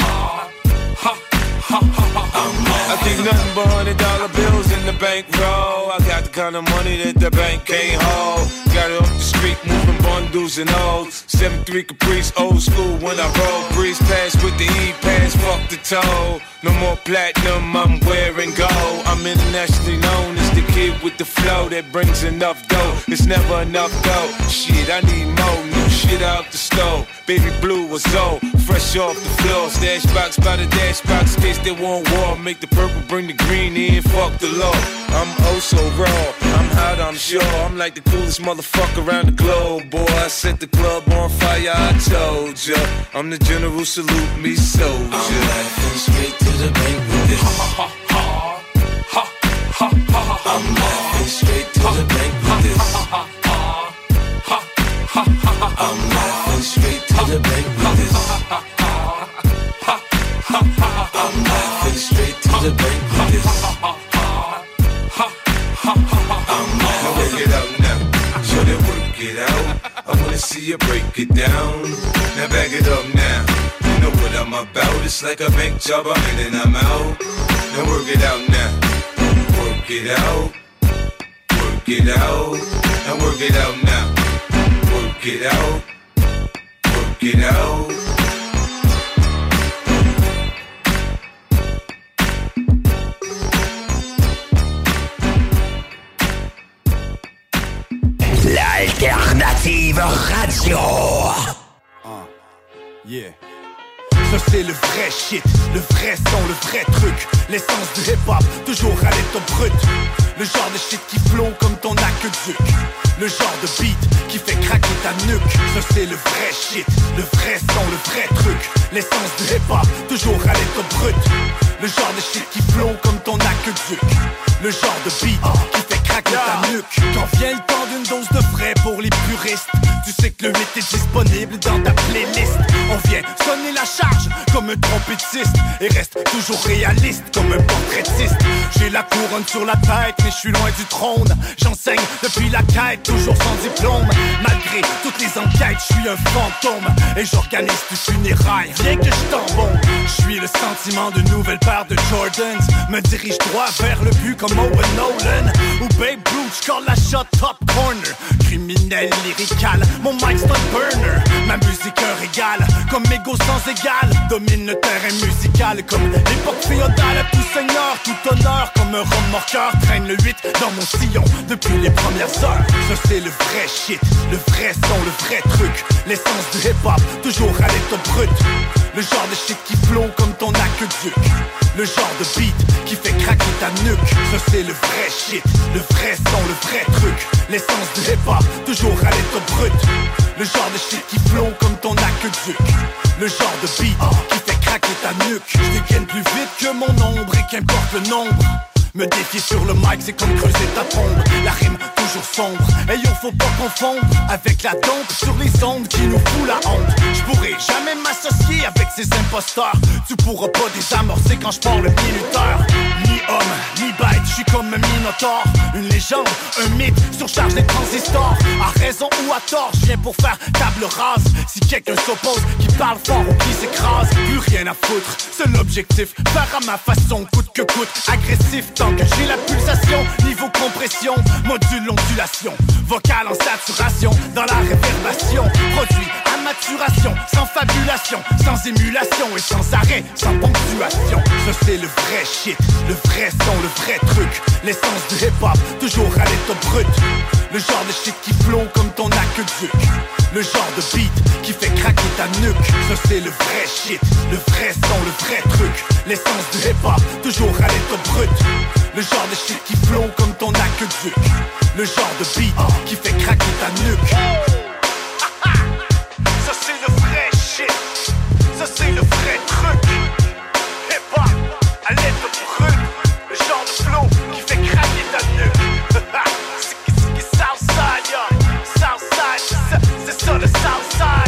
Think nothing but hundred dollar bills in the bank, bankroll. I got the kind of money that the bank can't hold. Got it off the street, moving bundles and O's. 7-3 Caprice, old school when I roll. Breeze pass with the E-pass, fuck the toll. No more platinum, I'm wearing gold. I'm internationally known as the kid with the flow that brings enough dough. It's never enough dough. Shit, I need more shit out the stove. Baby blue was old, fresh off the floor. Stash box by the dash box, case they want war. Make the purple, bring the green in, fuck the law. I'm oh so raw, I'm hot, I'm sure. I'm like the coolest motherfucker around the globe, boy. I set the club on fire, I told ya. I'm the general, salute me, soldier. I'm laughing straight to the bank with this. Ha ha ha ha ha ha. I'm laughing straight to the bank with this. I'm laughing straight to the bank with this. I'm laughing straight to the bank with this. I'm laughing. Work it out now, show them work it out. I wanna see you break it down. Now back it up now. You know what I'm about. It's like a bank job. I'm in and I'm out. Now work it out now. Work it out. Work it out. Now work it out now. It out. Work it out. L'alternative radio. Yeah. C'est le vrai shit, le vrai son, le vrai truc. L'essence du hip-hop, toujours à l'état brut. Le genre de shit qui plombe comme ton aqueduc. Le genre de beat qui fait craquer ta nuque. Ça c'est le vrai shit, le vrai son, le vrai truc. L'essence du hip-hop, toujours à l'état brut. Le genre de shit qui plombe comme ton aqueduc. Le genre de beat qui nuque. Quand vient le temps d'une dose de vrai pour les puristes. Tu sais que le 8 est disponible dans ta playlist. On vient sonner la charge comme un trompettiste Et reste toujours réaliste comme un portraitiste. J'ai la couronne sur la tête mais je suis loin du trône. J'enseigne depuis la quête, toujours sans diplôme. Malgré toutes les enquêtes, je suis un fantôme Et j'organise du funérailles, rien que je t'embombe Je suis le sentiment d'une nouvelle paire de Jordans. Me dirige droit vers le but comme Owen Nolan. Ou Babe Ruth call that shut up corner. Criminel lyrical, mon mic stun burner Ma musique un régal, comme mégot sans égal Domine le terrain musical. Comme l'époque féodale Tout seigneur, tout honneur comme un remorqueur Traîne le 8 dans mon sillon depuis les premières heures. Ça c'est le vrai shit, le vrai son, le vrai truc. L'essence du hip-hop, toujours à l'état brut. Le genre de shit qui plombe comme ton aqueduc. Le genre de beat qui fait craquer ta nuque. Ça c'est le vrai shit, le vrai son, le vrai truc. L'essence du hip-hop, toujours à l'état brut Le genre de shit qui plombe comme ton aqueduc. Le genre de beat qui fait craquer ta nuque. Je dégaine plus vite que mon ombre et qu'importe le nombre. Me défier sur le mic, c'est comme creuser ta tombe. La rime toujours sombre. Yo, faut pas confondre avec la dompe sur les ondes qui nous fout la honte. Je pourrais jamais m'associer avec ces imposteurs. Tu pourras pas désamorcer quand je parle le minuteur. Ni homme, ni bête, je suis comme un minotaure. Une légende, un mythe, surcharge les transistors. À raison ou à tort, je viens pour faire table rase. Si quelqu'un s'oppose, qui parle fort ou qui s'écrase, plus rien à foutre. Seul objectif, faire à ma façon, coûte que coûte. Agressif tant que j'ai la pulsation, niveau compression, module Vocal en saturation, dans la réverbération. Produit à maturation, sans fabulation, sans émulation et sans arrêt, sans ponctuation. Ce c'est le vrai shit, le vrai son, le vrai truc. L'essence du hip-hop, toujours à l'état brut. Le genre de shit qui plombe comme ton aqueduc. Le genre de beat qui fait craquer ta nuque. Ce c'est le vrai shit, le vrai son, le vrai truc. L'essence du hip-hop, toujours à l'état brut. Le genre de shit qui plombe comme ton aqueduc. Le genre de beat qui fait craquer ta nuque. Ça c'est le vrai shit. Ça c'est le vrai truc. Hip hop à l'aide de brut. Le genre de flow qui fait craquer ta nuque. C'est ça le Southside.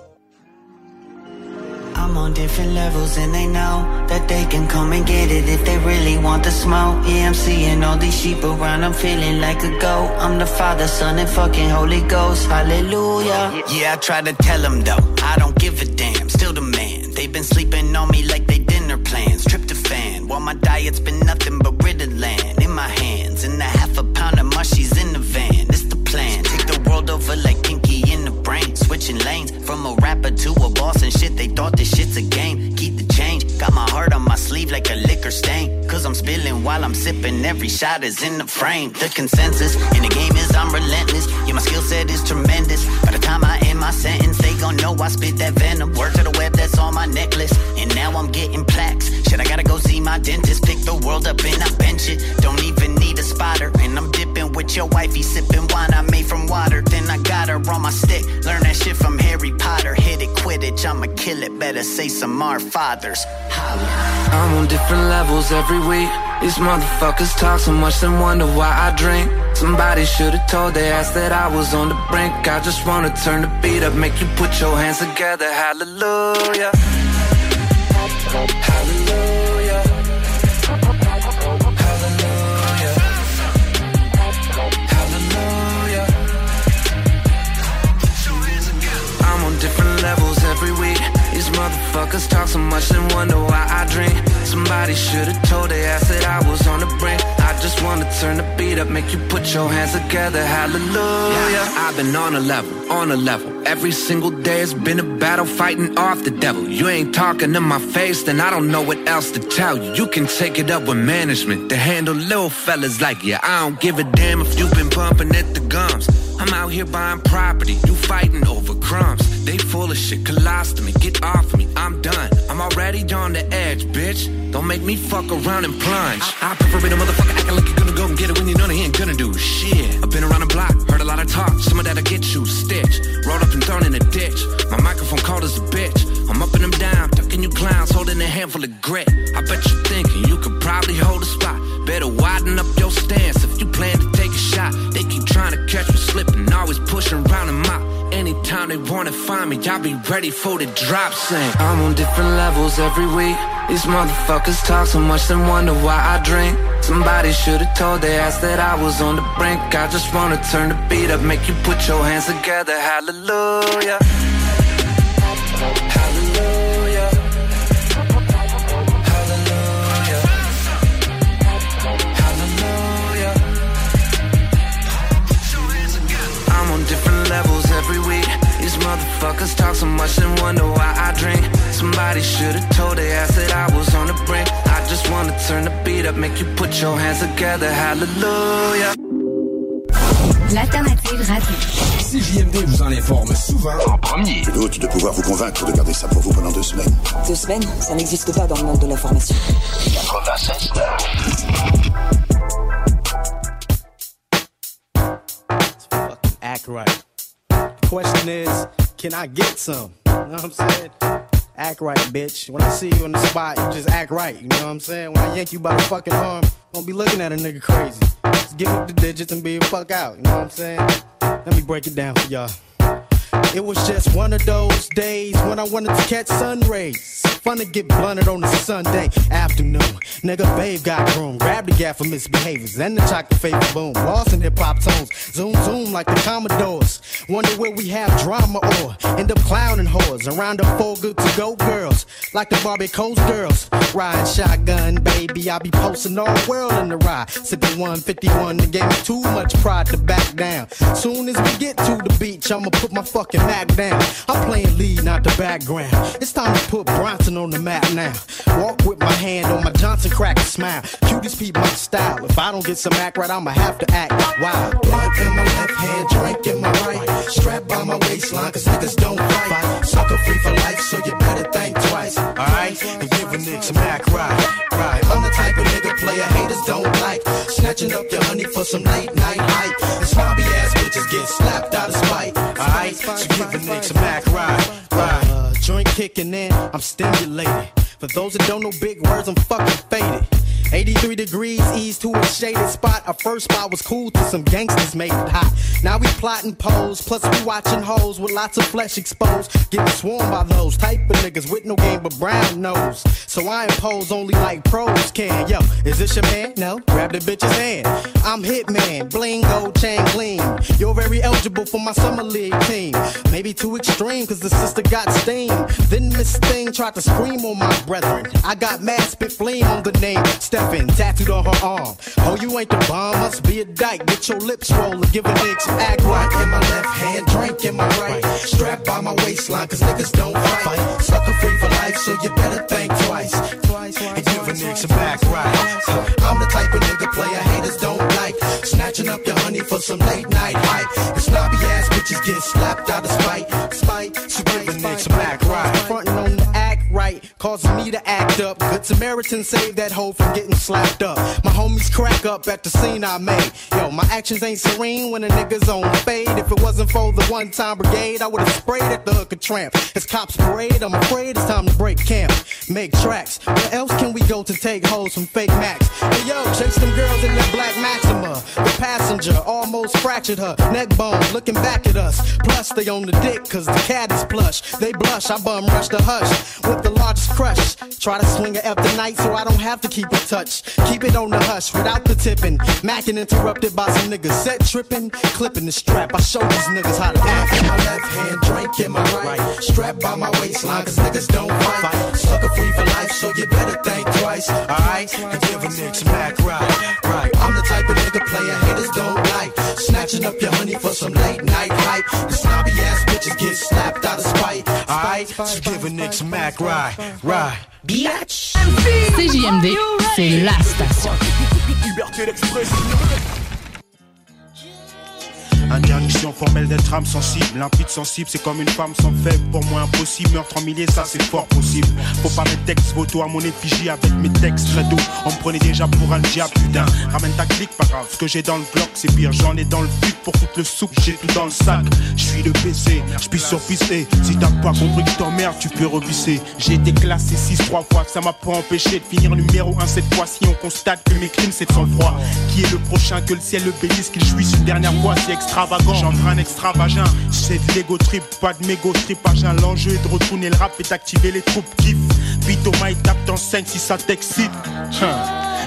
I'm on different levels and they know that they can come and get it if they really want the smoke. Yeah, I'm seeing all these sheep around, I'm feeling like a goat. I'm the Father, Son, and fucking Holy Ghost. Hallelujah. Yeah, I try to tell them though, I don't give a damn, still the man. They've been sleeping on me like they dinner plans. Tryptophan, while my diet's been nothing but Ritalin in my hands. And a half a pound of mushies in the van, it's the plan. Take the world over like Switching lanes from a rapper to a boss and shit. They thought this shit's a game. My heart on my sleeve like a liquor stain. Cause I'm spilling while I'm sipping. Every shot is in the frame. The consensus in the game is I'm relentless. Yeah, my skill set is tremendous. By the time I end my sentence, they gon' know I spit that venom. Word to the web that's on my necklace. And now I'm getting plaques. Shit, I gotta go see my dentist. Pick the world up and I bench it. Don't even need a spotter. And I'm dipping with your wifey, sipping wine I made from water. Then I got her on my stick. Learn that shit from Harry Potter. Hit it, Quidditch, I'ma kill it. Better say some our fathers. Holla. I'm on different levels every week. These motherfuckers talk so much, then wonder why I drink. Somebody should've told their ass that I was on the brink. I just wanna turn the beat up, make you put your hands together. Hallelujah. Hallelujah. Motherfuckers talk so much, and wonder why I drink. Somebody should've told their ass that I was on the brink. I just wanna turn the beat up, make you put your hands together. Hallelujah. I've been on a level, on a level. Every single day has been a battle fighting off the devil. You ain't talking in my face, then I don't know what else to tell you. You can take it up with management to handle little fellas like you. I don't give a damn if you've been bumping at the gums. I'm out here buying property, you fighting over crumbs. They full of shit, colostomy, get off of me, I'm done. I'm already on the edge, bitch. Don't make me fuck around and plunge. I, I prefer being a motherfucker acting like you're gonna go and get it when you know they ain't gonna do shit. I've been around the block, heard a lot of talk, some of that'll get you stitched. Up and thrown in a ditch. My microphone cold as a bitch. I'm up and I'm down, ducking you clowns, holding a handful of grit. I bet you're thinking you could probably hold a spot. Better widen up your stance if you plan to take a shot. They keep trying to catch me slipping, always pushing around a mop. Anytime they wanna find me, I'll be ready for the drop sing. I'm on different levels every week. These motherfuckers talk so much, then wonder why I drink. Somebody should've told their ass that I was on the brink. I just wanna turn the beat up, make you put your hands together. Hallelujah. Hallelujah. Motherfuckers talk so much and wonder why I drink. Somebody should've told their ass that I was on the brink. I just wanna turn the beat up, make you put your hands together. Hallelujah. L'alternative radio. Si JMD vous en informe souvent en premier. Je doute de pouvoir vous convaincre de garder ça pour vous pendant deux semaines. Deux semaines, ça n'existe pas dans le monde de l'information. 96 act right. Question is, can I get some? You know what I'm saying? Act right, bitch. When I see you in the spot, you just act right. You know what I'm saying? When I yank you by the fucking arm, don't be looking at a nigga crazy. Just give me the digits and be a fuck out. You know what I'm saying? Let me break it down for y'all. It was just one of those days when I wanted to catch sun rays. Fun to get blunted on a Sunday afternoon. Nigga, babe got groom. Grab the gap for misbehaviors and the chocolate favor boom. Lost in hip hop tones. Zoom, zoom like the Commodores. Wonder where we have drama or end up clowning whores around the four good to go girls. Like the Barbie Coast girls. Riding shotgun, baby. I be posting all world in the ride. Sipping 151, the game is too much pride to back down. Soon as we get to the beach, I'ma put my fucking Mac down. I'm playing lead, not the background. It's time to put Bronson on the map now. Walk with my hand on my Johnson crack and smile. Cuties peep my style. If I don't get some act right, I'ma have to act wild. Blunt in my left hand, drink in my right. Strap by my waistline, cause niggas don't fight. Sucker free for life, so you better think twice. Alright? And give a nigga some act right. Right. I'm the type of nigga player haters don't like. Snatching up your honey for some late night hype. And snobby ass bitches get slapped out of spite. Alright? So give a nigga act right. Right. Uh, joint kicking in, I'm stimulated. For those that don't know big words, I'm fucking faded. 83 degrees east to a shaded spot. Our first spot was cool till some gangsters made it hot. Now we plotting pose, plus we watching hoes with lots of flesh exposed. Getting swarmed by those type of niggas with no game but brown nose. So I impose only like pros can. Yo, is this your man? No, grab the bitch's hand. I'm Hitman, bling, gold chain, gleam. You're very eligible for my summer league team. Maybe too extreme, cause the sister got steam. Then Miss Thing tried to scream on my brethren. I got mad spit flame on the name. Stefan, tattooed on her arm. Oh, you ain't the bomb, must be a dyke. Get your lips rollin', give a nigga some act right. In my left hand, drink in my right. Strapped by my waistline, cause niggas don't fight. Sucker free for life, so you better think twice. And give a nigga some act right. I'm the type of nigga player haters don't like. Snatching up your honey for some late night hype. And snobby ass bitches get slapped out of spite. Spite, so give a nigga some act right. Causes me to act up. Good Samaritan saved that hoe from getting slapped up. My homies crack up at the scene I made. Yo, my actions ain't serene when a nigga's on fade. If it wasn't for the one time brigade, I would've sprayed at the hook of tramp. It's cops parade, I'm afraid it's time to break camp. Make tracks. Where else can we go to take hoes from fake Max? Hey yo, chase them girls in their black Maxima. The passenger almost fractured her neck bone, looking back at us. Plus, they on the dick, cause the cat is plush. They blush, I bum rush the hush with the largest crush. Try to swing it up tonight so I don't have to keep in touch. Keep it on the hush without the tipping. Mackin' interrupted by some niggas set tripping. Clipping the strap, I show these niggas how to act. My left hand, drink in my right. Strapped by my waistline, cause niggas don't fight. Sucker free for life, so you better think twice. Alright? And give a nigga act right. Right. I'm the type of nigga player haters don't like. Snatching up your honey for some late night hype. The snobby ass bitches get slapped out of spite. Alright? So give a nigga right. Right. Biatch. CJMD, c'est la station. Liberté d'expression. Interdiction formelle d'être âme sensible, limpide sensible, c'est comme une femme sans faible. Pour moi impossible, meurtre en milliers, ça c'est fort possible. Faut pas mettre texte, voto à mon effigie avec mes textes très doux. On me prenait déjà pour un diable, putain. Ramène ta clique, pas grave. Ce que j'ai dans le bloc, c'est pire. J'en ai dans le but pour foutre le souk, j'ai tout dans le sac. Je suis le PC, je puis sur. Si t'as pas compris que t'emmerdes, tu peux revisser. J'ai été classé 6 trois fois, ça m'a pas empêché de finir numéro 1 cette fois. Si on constate que mes crimes c'est de sang-froid. Qui est le prochain? Que le ciel le bénisse, qu'il jouisse une dernière fois, c'est extravagant. J'entraîne un extravagin, c'est de l'ego trip, pas de mégo tripagin. L'enjeu est de retourner le rap et d'activer les troupes kiff. Vite au mic, tape dans 5 si ça t'excite.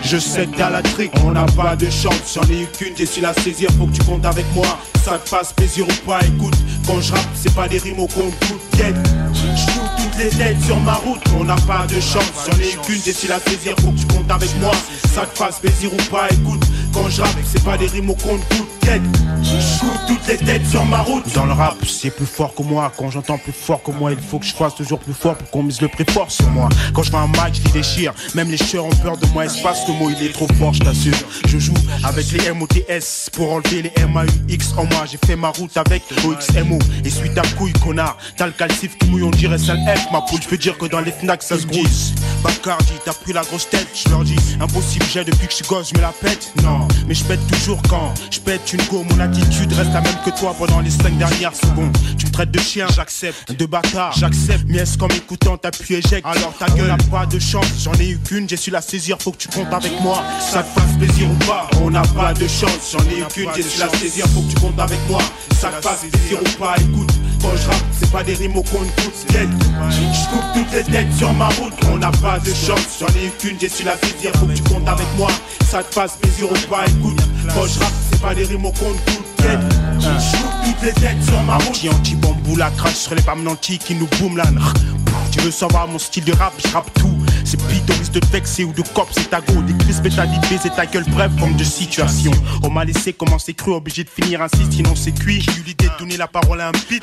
Je sais que t'as la trick, on n'a pas de chance. J'en ai eu qu'une, j'ai su la saisir, faut que tu comptes avec moi. Ça te fasse plaisir ou pas, écoute. Quand je rappe, c'est pas des rimes au compte Get. Je toutes les têtes sur ma route, on n'a pas de chance. J'en ai eu qu'une, j'ai su la saisir, faut que tu comptes avec moi. Ça te fasse plaisir ou pas, écoute. Quand je rappe, c'est pas des rimes au compte coup de tête. Je coupe toutes les têtes sur ma route. Dans le rap, c'est plus fort que moi. Quand j'entends plus fort que moi, il faut que je fasse toujours plus fort pour qu'on mise le prix fort sur moi. Quand je vois un match, je déchire. Même les chers ont peur de moi. Espace, le mot il est trop fort, je t'assure. Je joue avec les MOTS pour enlever les MAUX en moi. J'ai fait ma route avec OXMO. Et suis ta couille, connard. T'as le calcif qui mouille, on dirait sale F, ma poule. Je peux dire que dans les FNAC, ça se grouille. Bacardi, t'as pris la grosse tête, je leur dis. Impossible, j'ai depuis que je suis gosse, je me la pète. Non, mais je pète toujours quand je pète une go. Mon attitude reste la même que toi pendant les 5 dernières secondes. Tu me traites de chien, j'accepte. De bâtard, j'accepte. Mais est-ce qu'en m'écoutant, t'appuies éjecte Alors ta gueule n'a pas de chance. J'en ai eu qu'une, j'ai su la saisir. Faut que tu comptes avec moi. Ça te fasse plaisir ou pas On n'a pas de chance. J'en ai eu qu'une, j'ai su la saisir. Faut que tu comptes avec moi. Ça te fasse plaisir ou pas Écoute. Quand je c'est pas des rimes au compte Je coupe toutes les têtes sur ma route, on n'a pas de chance. J'en ai eu qu'une, j'ai su la saisir, faut que tu comptes avec moi. Ça te fasse plaisir ou pas, écoute. Quand je c'est pas des rimes au compte tête. Je coupe toutes les têtes sur ma route. Anti, anti, bambou, la crache sur les femmes nantis qui nous boum là. Tu veux savoir mon style de rap, je tout. C'est pitoris de vexé ou de cop, c'est ta go. Des crises, t'as dit baiser ta gueule, bref, forme de situation. On m'a laissé commencer cru, obligé de finir ainsi, sinon c'est cuit. J'ai eu l'idée de donner la parole à un pit.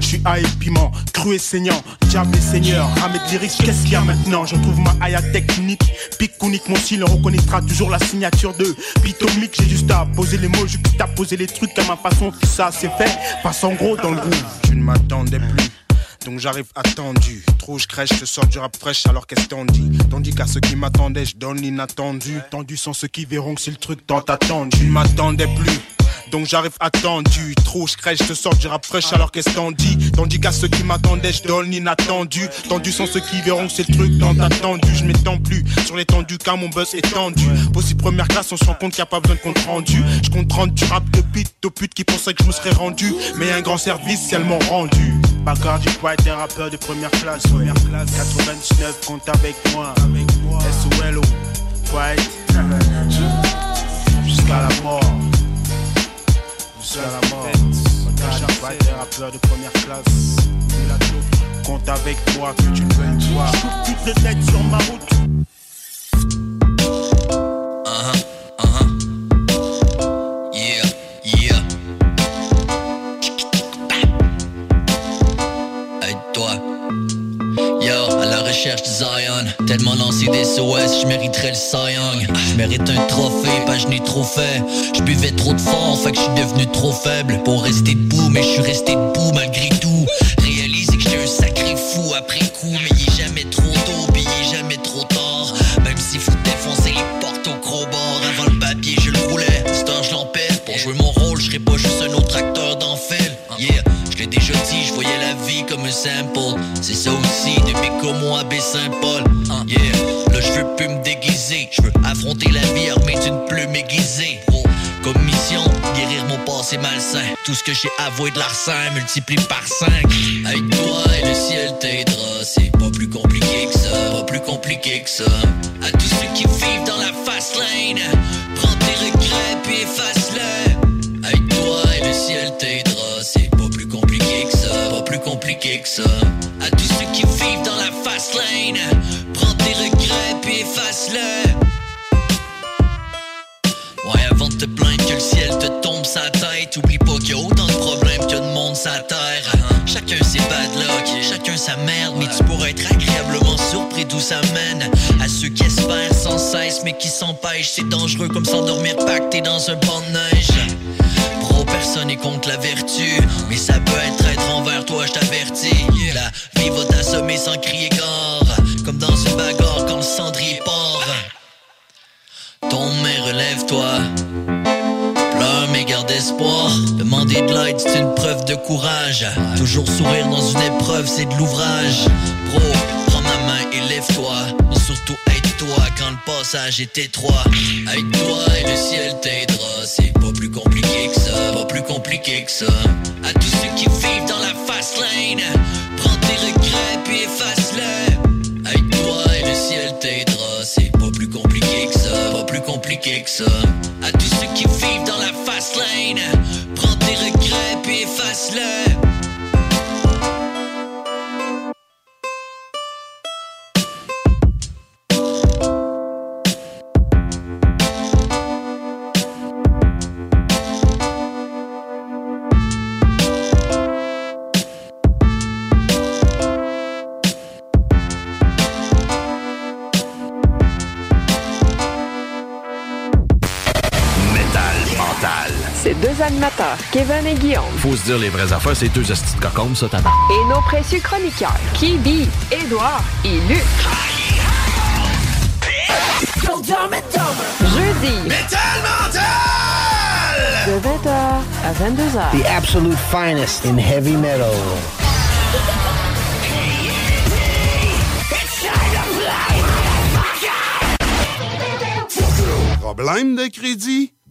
Je suis haï piment, cru et saignant, diable et seigneur. Ramène lyrics, qu'est-ce qu'il y a maintenant? Je trouve ma haya technique. Pic unique, mon style, on reconnaîtra toujours la signature de Pitomique. J'ai juste à poser les mots, je à poser les trucs à ma façon, tout ça c'est fait. Passe en gros dans le groove. Je ne m'attendais plus donc j'arrive attendu. Trop je crèche, je sors du rap fraîche alors qu'est-ce qu'on dit Tandis qu'à ceux qui m'attendaient, je donne l'inattendu. Tendu sont ceux qui verront que c'est le truc tant attendu. Ne m'attendais plus. Donc j'arrive attendu, trop je crèche, je sors du rap fraîche alors qu'est-ce qu'on dit Tandis qu'à ceux qui m'attendaient, je donne l'inattendu Tendu sont ceux qui verront que c'est le truc tant attendu Je m'étends plus sur l'étendue car mon buzz est tendu Possible première classe, on se rend compte qu'il n'y a pas besoin de compte rendu Je compte rendre du rap de pute, de pute qui pensaient que je me serais rendu Mais un grand service, si elles m'ont rendu Bacardi White, un rappeur de première classe. Première classe. 99, compte avec moi. Avec moi. SOLO, White. Jusqu'à la mort. Jusqu'à la mort. Bacardi White, un rappeur de première classe. Compte avec moi que tu ne veuilles voir. toutes les têtes sur ma route. Uh -huh. Cherche Zion. Tellement lancé des SOS, je mériterais le Cy Je mérite un trophée, pas je n'ai trop fait. Je buvais trop de fort, fait que je suis devenu trop faible pour rester debout, mais je suis resté debout malgré tout. Réaliser que j'étais un sacré fou après coup, mais il jamais trop tôt, puis jamais trop tard. Même s'il faut défoncer les portes au gros bord, avant le papier je le roulais. Star je l'empêche, pour jouer mon rôle, je serais pas juste un autre acteur d'enfer. Yeah, déjà dit, je voyais la vie comme un sample. C'est ça aussi depuis qu'au moi B Saint-Paul. Hein, yeah, là je veux plus me déguiser. Je veux affronter la vie armée d'une plume aiguisée. Oh, comme mission, guérir mon passé malsain. Tout ce que j'ai avoué de larcin multiplie par 5. Avec toi et le ciel t'aidera. C'est pas plus compliqué que ça. Pas plus compliqué que ça. À tous ceux qui vivent dans la fast lane, prends tes regrets puis efface-les. Avec toi et le ciel t'aidera que ça. À tous ceux qui vivent dans la fast lane, prends tes regrets puis efface-le. Ouais, avant de te plaindre que le ciel te tombe sa tête, oublie pas qu'il y a autant de problèmes que de monde sa terre. Chacun ses bad luck, chacun sa merde, mais tu pourrais être agréablement surpris d'où ça mène. À ceux qui espèrent sans cesse, mais qui s'empêchent, c'est dangereux comme s'endormir pacté dans un banc de neige personne est contre la vertu. Mais ça peut être être envers toi, je t'avertis. La vie va t'assommer sans crier gare Comme dans une bagarre quand le cendrier part. Ton mère relève-toi. Pleure mais garde espoir. Demander de l'aide c'est une preuve de courage. Toujours sourire dans une épreuve c'est de l'ouvrage. Bro, prends ma main et lève-toi. Mais surtout aide-toi quand le passage est étroit. Avec toi et le ciel t'aidera compliqué que ça Pas plus compliqué que ça. À tous ceux qui vivent dans la fast lane Prends tes regrets puis efface-les Avec toi et le ciel t'aidera C'est pas plus compliqué que ça Pas plus compliqué que ça. À tous ceux qui vivent dans la fast lane Kevin et Guillaume. Faut se dire les vraies affaires, c'est deux astuces de cocombes, ça, tabac. Et nos précieux chroniqueurs, Kibi, Édouard et Luc. Jeudi. De 20h à 22h. The absolute finest in heavy metal. Problème de crédit?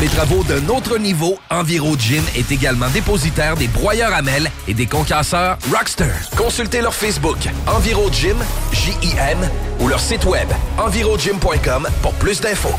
Les travaux d'un autre niveau, Enviro Gym est également dépositaire des broyeurs à mêles et des concasseurs Rockster. Consultez leur Facebook Enviro Gym, J-I-M, ou leur site web envirogym.com pour plus d'infos.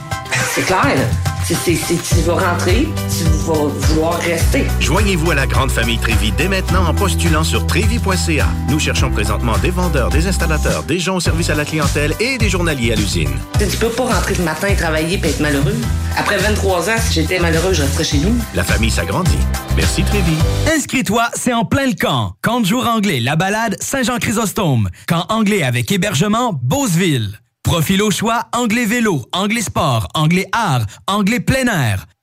C'est clair, c'est- tu vas rentrer, tu vas vouloir rester. Joignez-vous à la grande famille Trévi dès maintenant en postulant sur trévi.ca. Nous cherchons présentement des vendeurs, des installateurs, des gens au service à la clientèle et des journaliers à l'usine. Tu peux pas rentrer le matin et travailler et être malheureux. Après 23 ans, si j'étais malheureux, je resterais chez nous. La famille s'agrandit. Merci Trévi. Inscris-toi, c'est en plein le camp. Camp de jour anglais, la balade Saint-Jean-Chrysostome. Camp anglais avec hébergement Beauceville. Profil au choix, anglais vélo, anglais sport, anglais art, anglais plein air.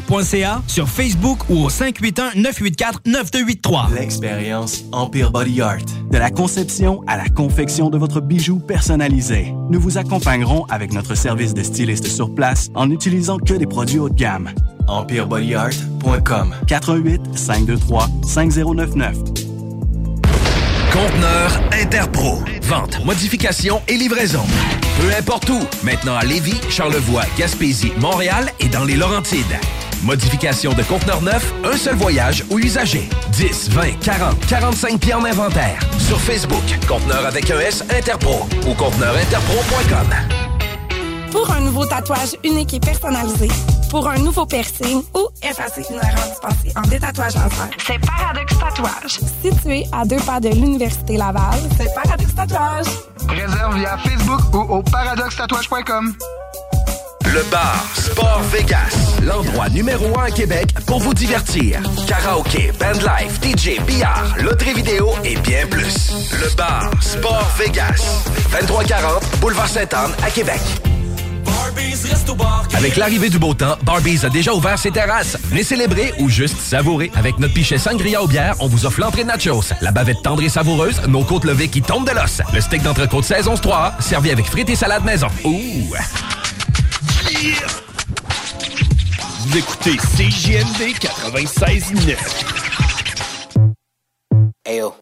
pelchatgestionparasitaire.ca, sur Facebook ou au 581-984-9283. L'expérience Empire Body Art. De la conception à la confection de votre bijou personnalisé. Nous vous accompagnerons avec notre service de styliste sur place en n'utilisant que des produits haut de gamme. EmpireBodyArt.com 88 523 5099 Conteneur Interpro. Vente, modification et livraison. Peu importe où. Maintenant à Lévis, Charlevoix, Gaspésie, Montréal et dans les Laurentides. Modification de conteneur neuf, un seul voyage ou usager. 10, 20, 40, 45 pieds en inventaire. Sur Facebook, conteneur avec un S Interpro ou conteneurinterpro.com. Pour un nouveau tatouage unique et personnalisé, pour un nouveau piercing ou effacer une erreur dispensée en détatouage laser, c'est Paradox Tatouage. Situé à deux pas de l'Université Laval, c'est Paradox Tatouage. Réserve via Facebook ou au paradoxtatouage.com. Le bar Sport Vegas, l'endroit numéro un à Québec pour vous divertir. Karaoke, bandlife, DJ, billard, loterie vidéo et bien plus. Le bar Sport Vegas, 2340 Boulevard Sainte-Anne à Québec. Avec l'arrivée du beau temps, Barbies a déjà ouvert ses terrasses. Venez célébrer ou juste savourer. Avec notre pichet sangria au bière, on vous offre l'entrée de nachos, la bavette tendre et savoureuse, nos côtes levées qui tombent de l'os, le steak d'entrecôte saison 3, servi avec frites et salade maison. Ouh! Vous écoutez CJMD 96.9. Ayo.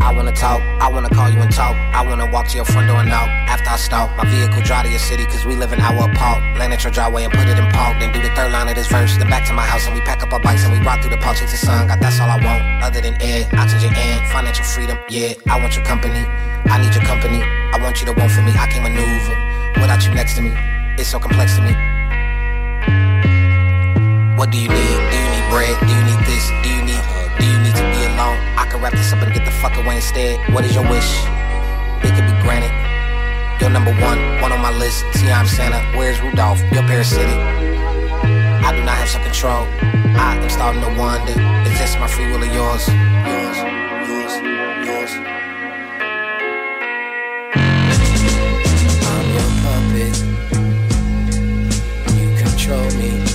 I wanna talk, I wanna call you and talk. I wanna walk to your front door and knock. After I stalk, my vehicle drive to your city, cause we live in our park. Land at your driveway and put it in park. Then do the third line of this verse. Then back to my house and we pack up our bikes and we ride through the park, chase the sun. God, that's all I want. Other than air, oxygen and financial freedom. Yeah, I want your company. I need your company. I want you to want for me. I can maneuver without you next to me. It's so complex to me. What do you need? Do you need bread? Do you need this? Do you need? Do you need to be alone? I could wrap this up and get the fuck away instead. What is your wish? It could be granted. You're number one, one on my list. See, I'm Santa. Where's Rudolph? You're parasitic. I do not have some control. I am starting to wonder. Is this my free will or yours? Yours, yours, yours. Control me.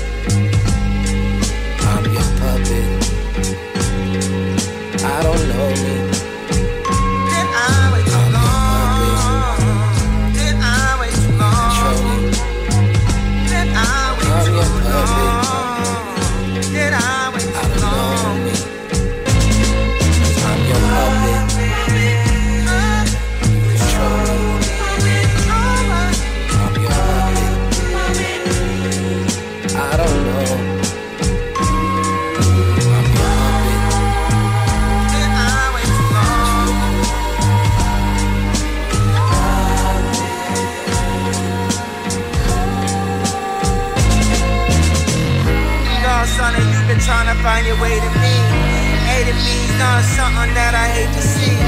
Trying to find your way to me. A to B's done something that I hate to see.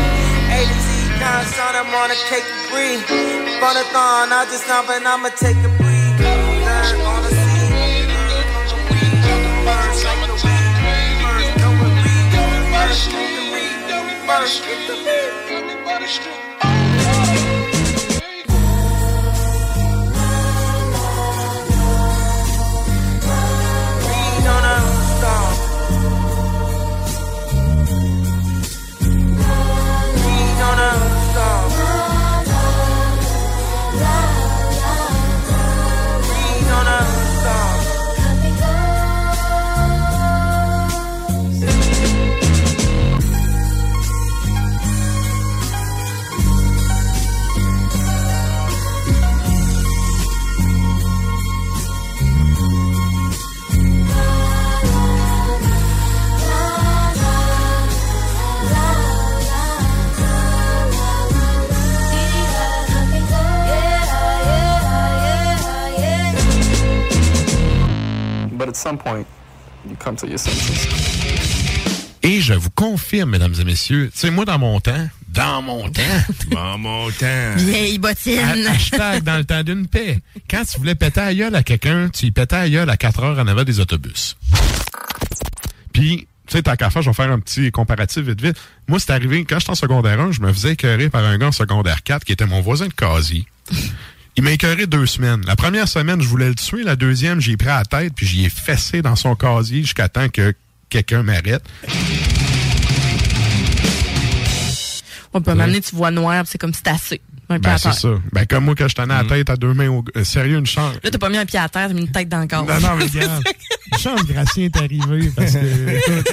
A to Z, kind son, I'm on a cake to breathe. Funathon, I just know, but I'ma take a breathe. Learn on the scene. First, like the weed. Get the. First, get the weed. Some point, you come to your senses. Et je vous confirme, mesdames et messieurs, tu sais, moi, dans mon temps, dans mon temps, dans mon temps. Vieille bottine. Ha- Hashtag dans le temps d'une paix. Quand tu voulais péter à gueule à quelqu'un, tu y pétais à gueule à 4 heures en avant des autobus. Puis, tu sais, tant qu'à faire, je vais faire un petit comparatif vite vite. Moi, c'est arrivé, quand j'étais en secondaire 1, je me faisais écœurer par un gars en secondaire 4 qui était mon voisin de casier. Il m'a écœuré deux semaines. La première semaine, je voulais le tuer. La deuxième, j'ai pris à la tête puis j'y ai fessé dans son casier jusqu'à temps que quelqu'un m'arrête. On peut m'amener, tu vois noir, c'est comme si c'était assez. Un pied Ben, c'est ça. Ben, comme moi, quand je tenais la tête à deux mains au... euh, sérieux, une chance. Là, t'as pas mis un pied à terre, t'as mis une tête dans le corps. Non, non, mais regarde. Une chance, Gracien est arrivé parce que... écoute,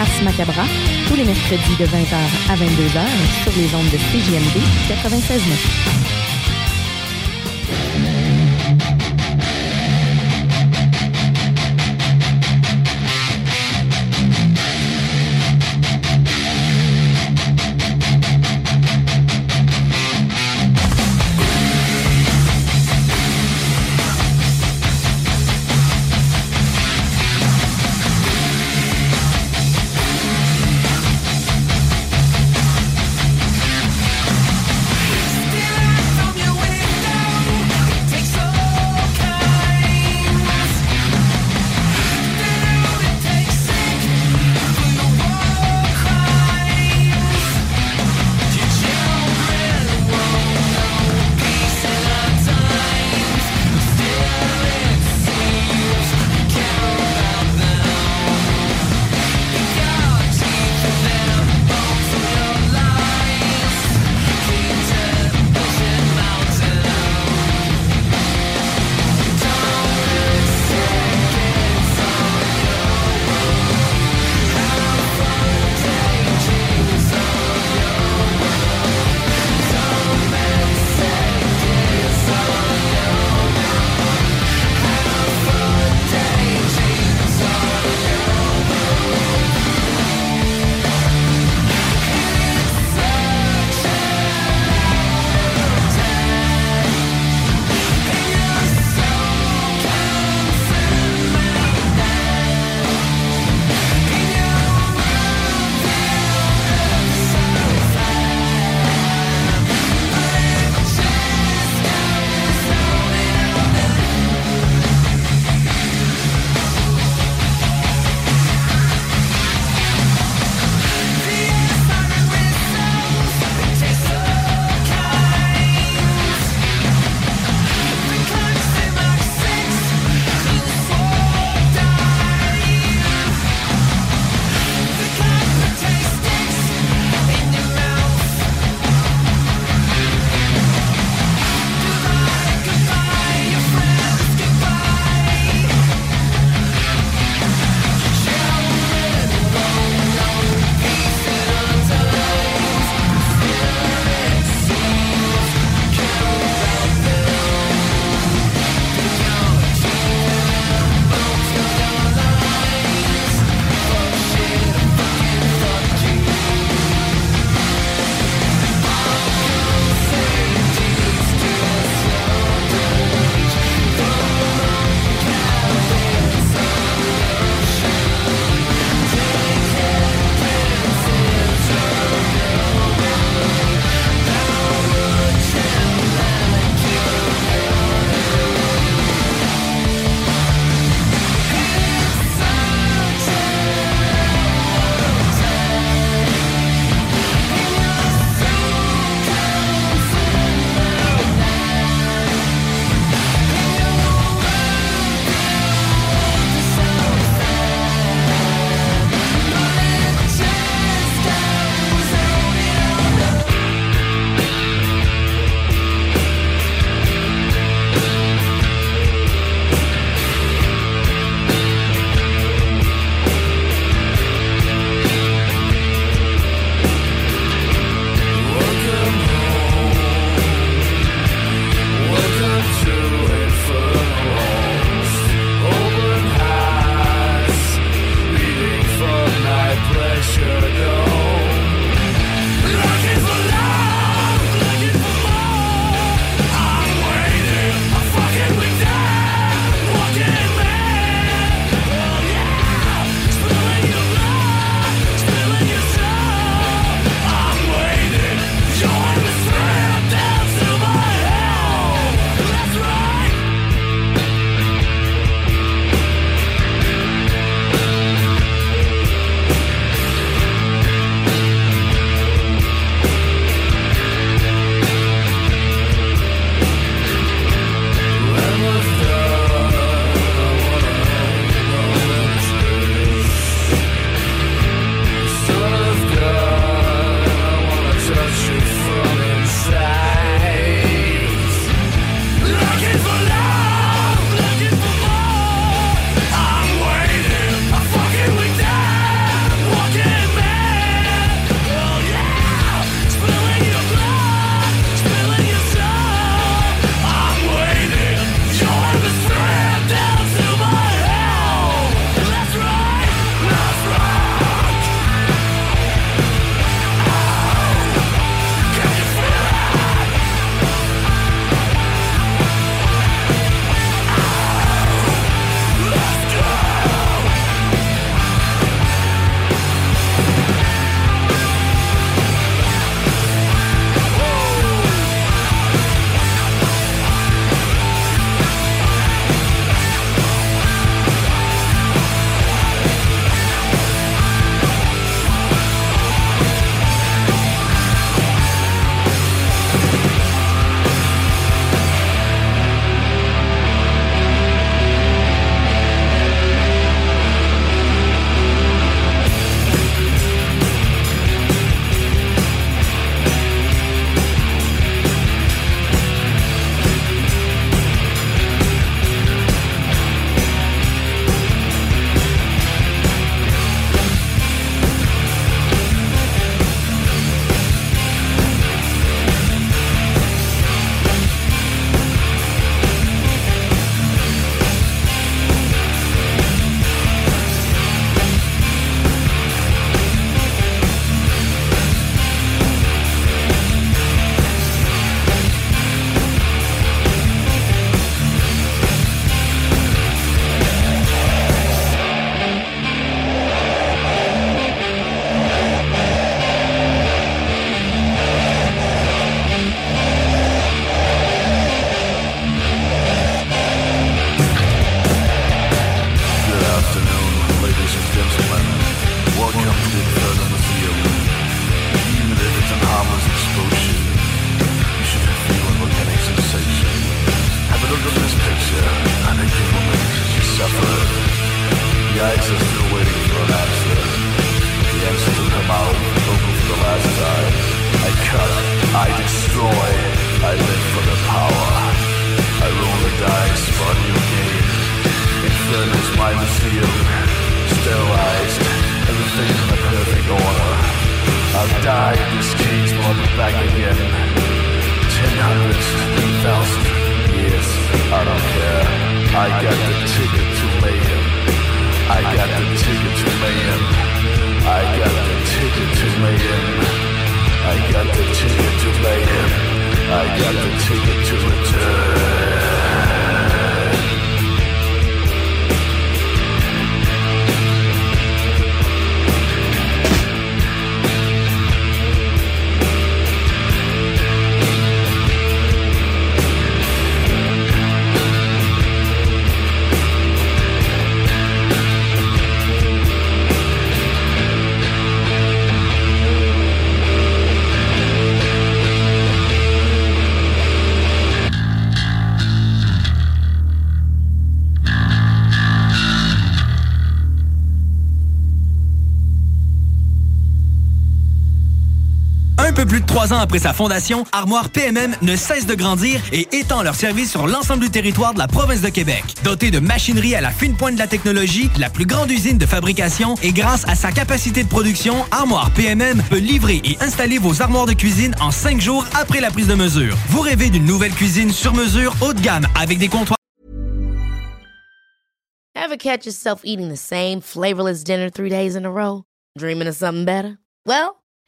Ars Macabra, tous les mercredis de 20h à 22h sur les ondes de CJMD 96.9. après sa fondation, Armoire PMM ne cesse de grandir et étend leur service sur l'ensemble du territoire de la province de Québec. Dotée de machinerie à la fine pointe de la technologie, la plus grande usine de fabrication et grâce à sa capacité de production, Armoire PMM peut livrer et installer vos armoires de cuisine en cinq jours après la prise de mesure. Vous rêvez d'une nouvelle cuisine sur mesure haut de gamme avec des comptoirs Ever catch yourself eating the same flavorless dinner three days in a row? Dreaming of something better? Well,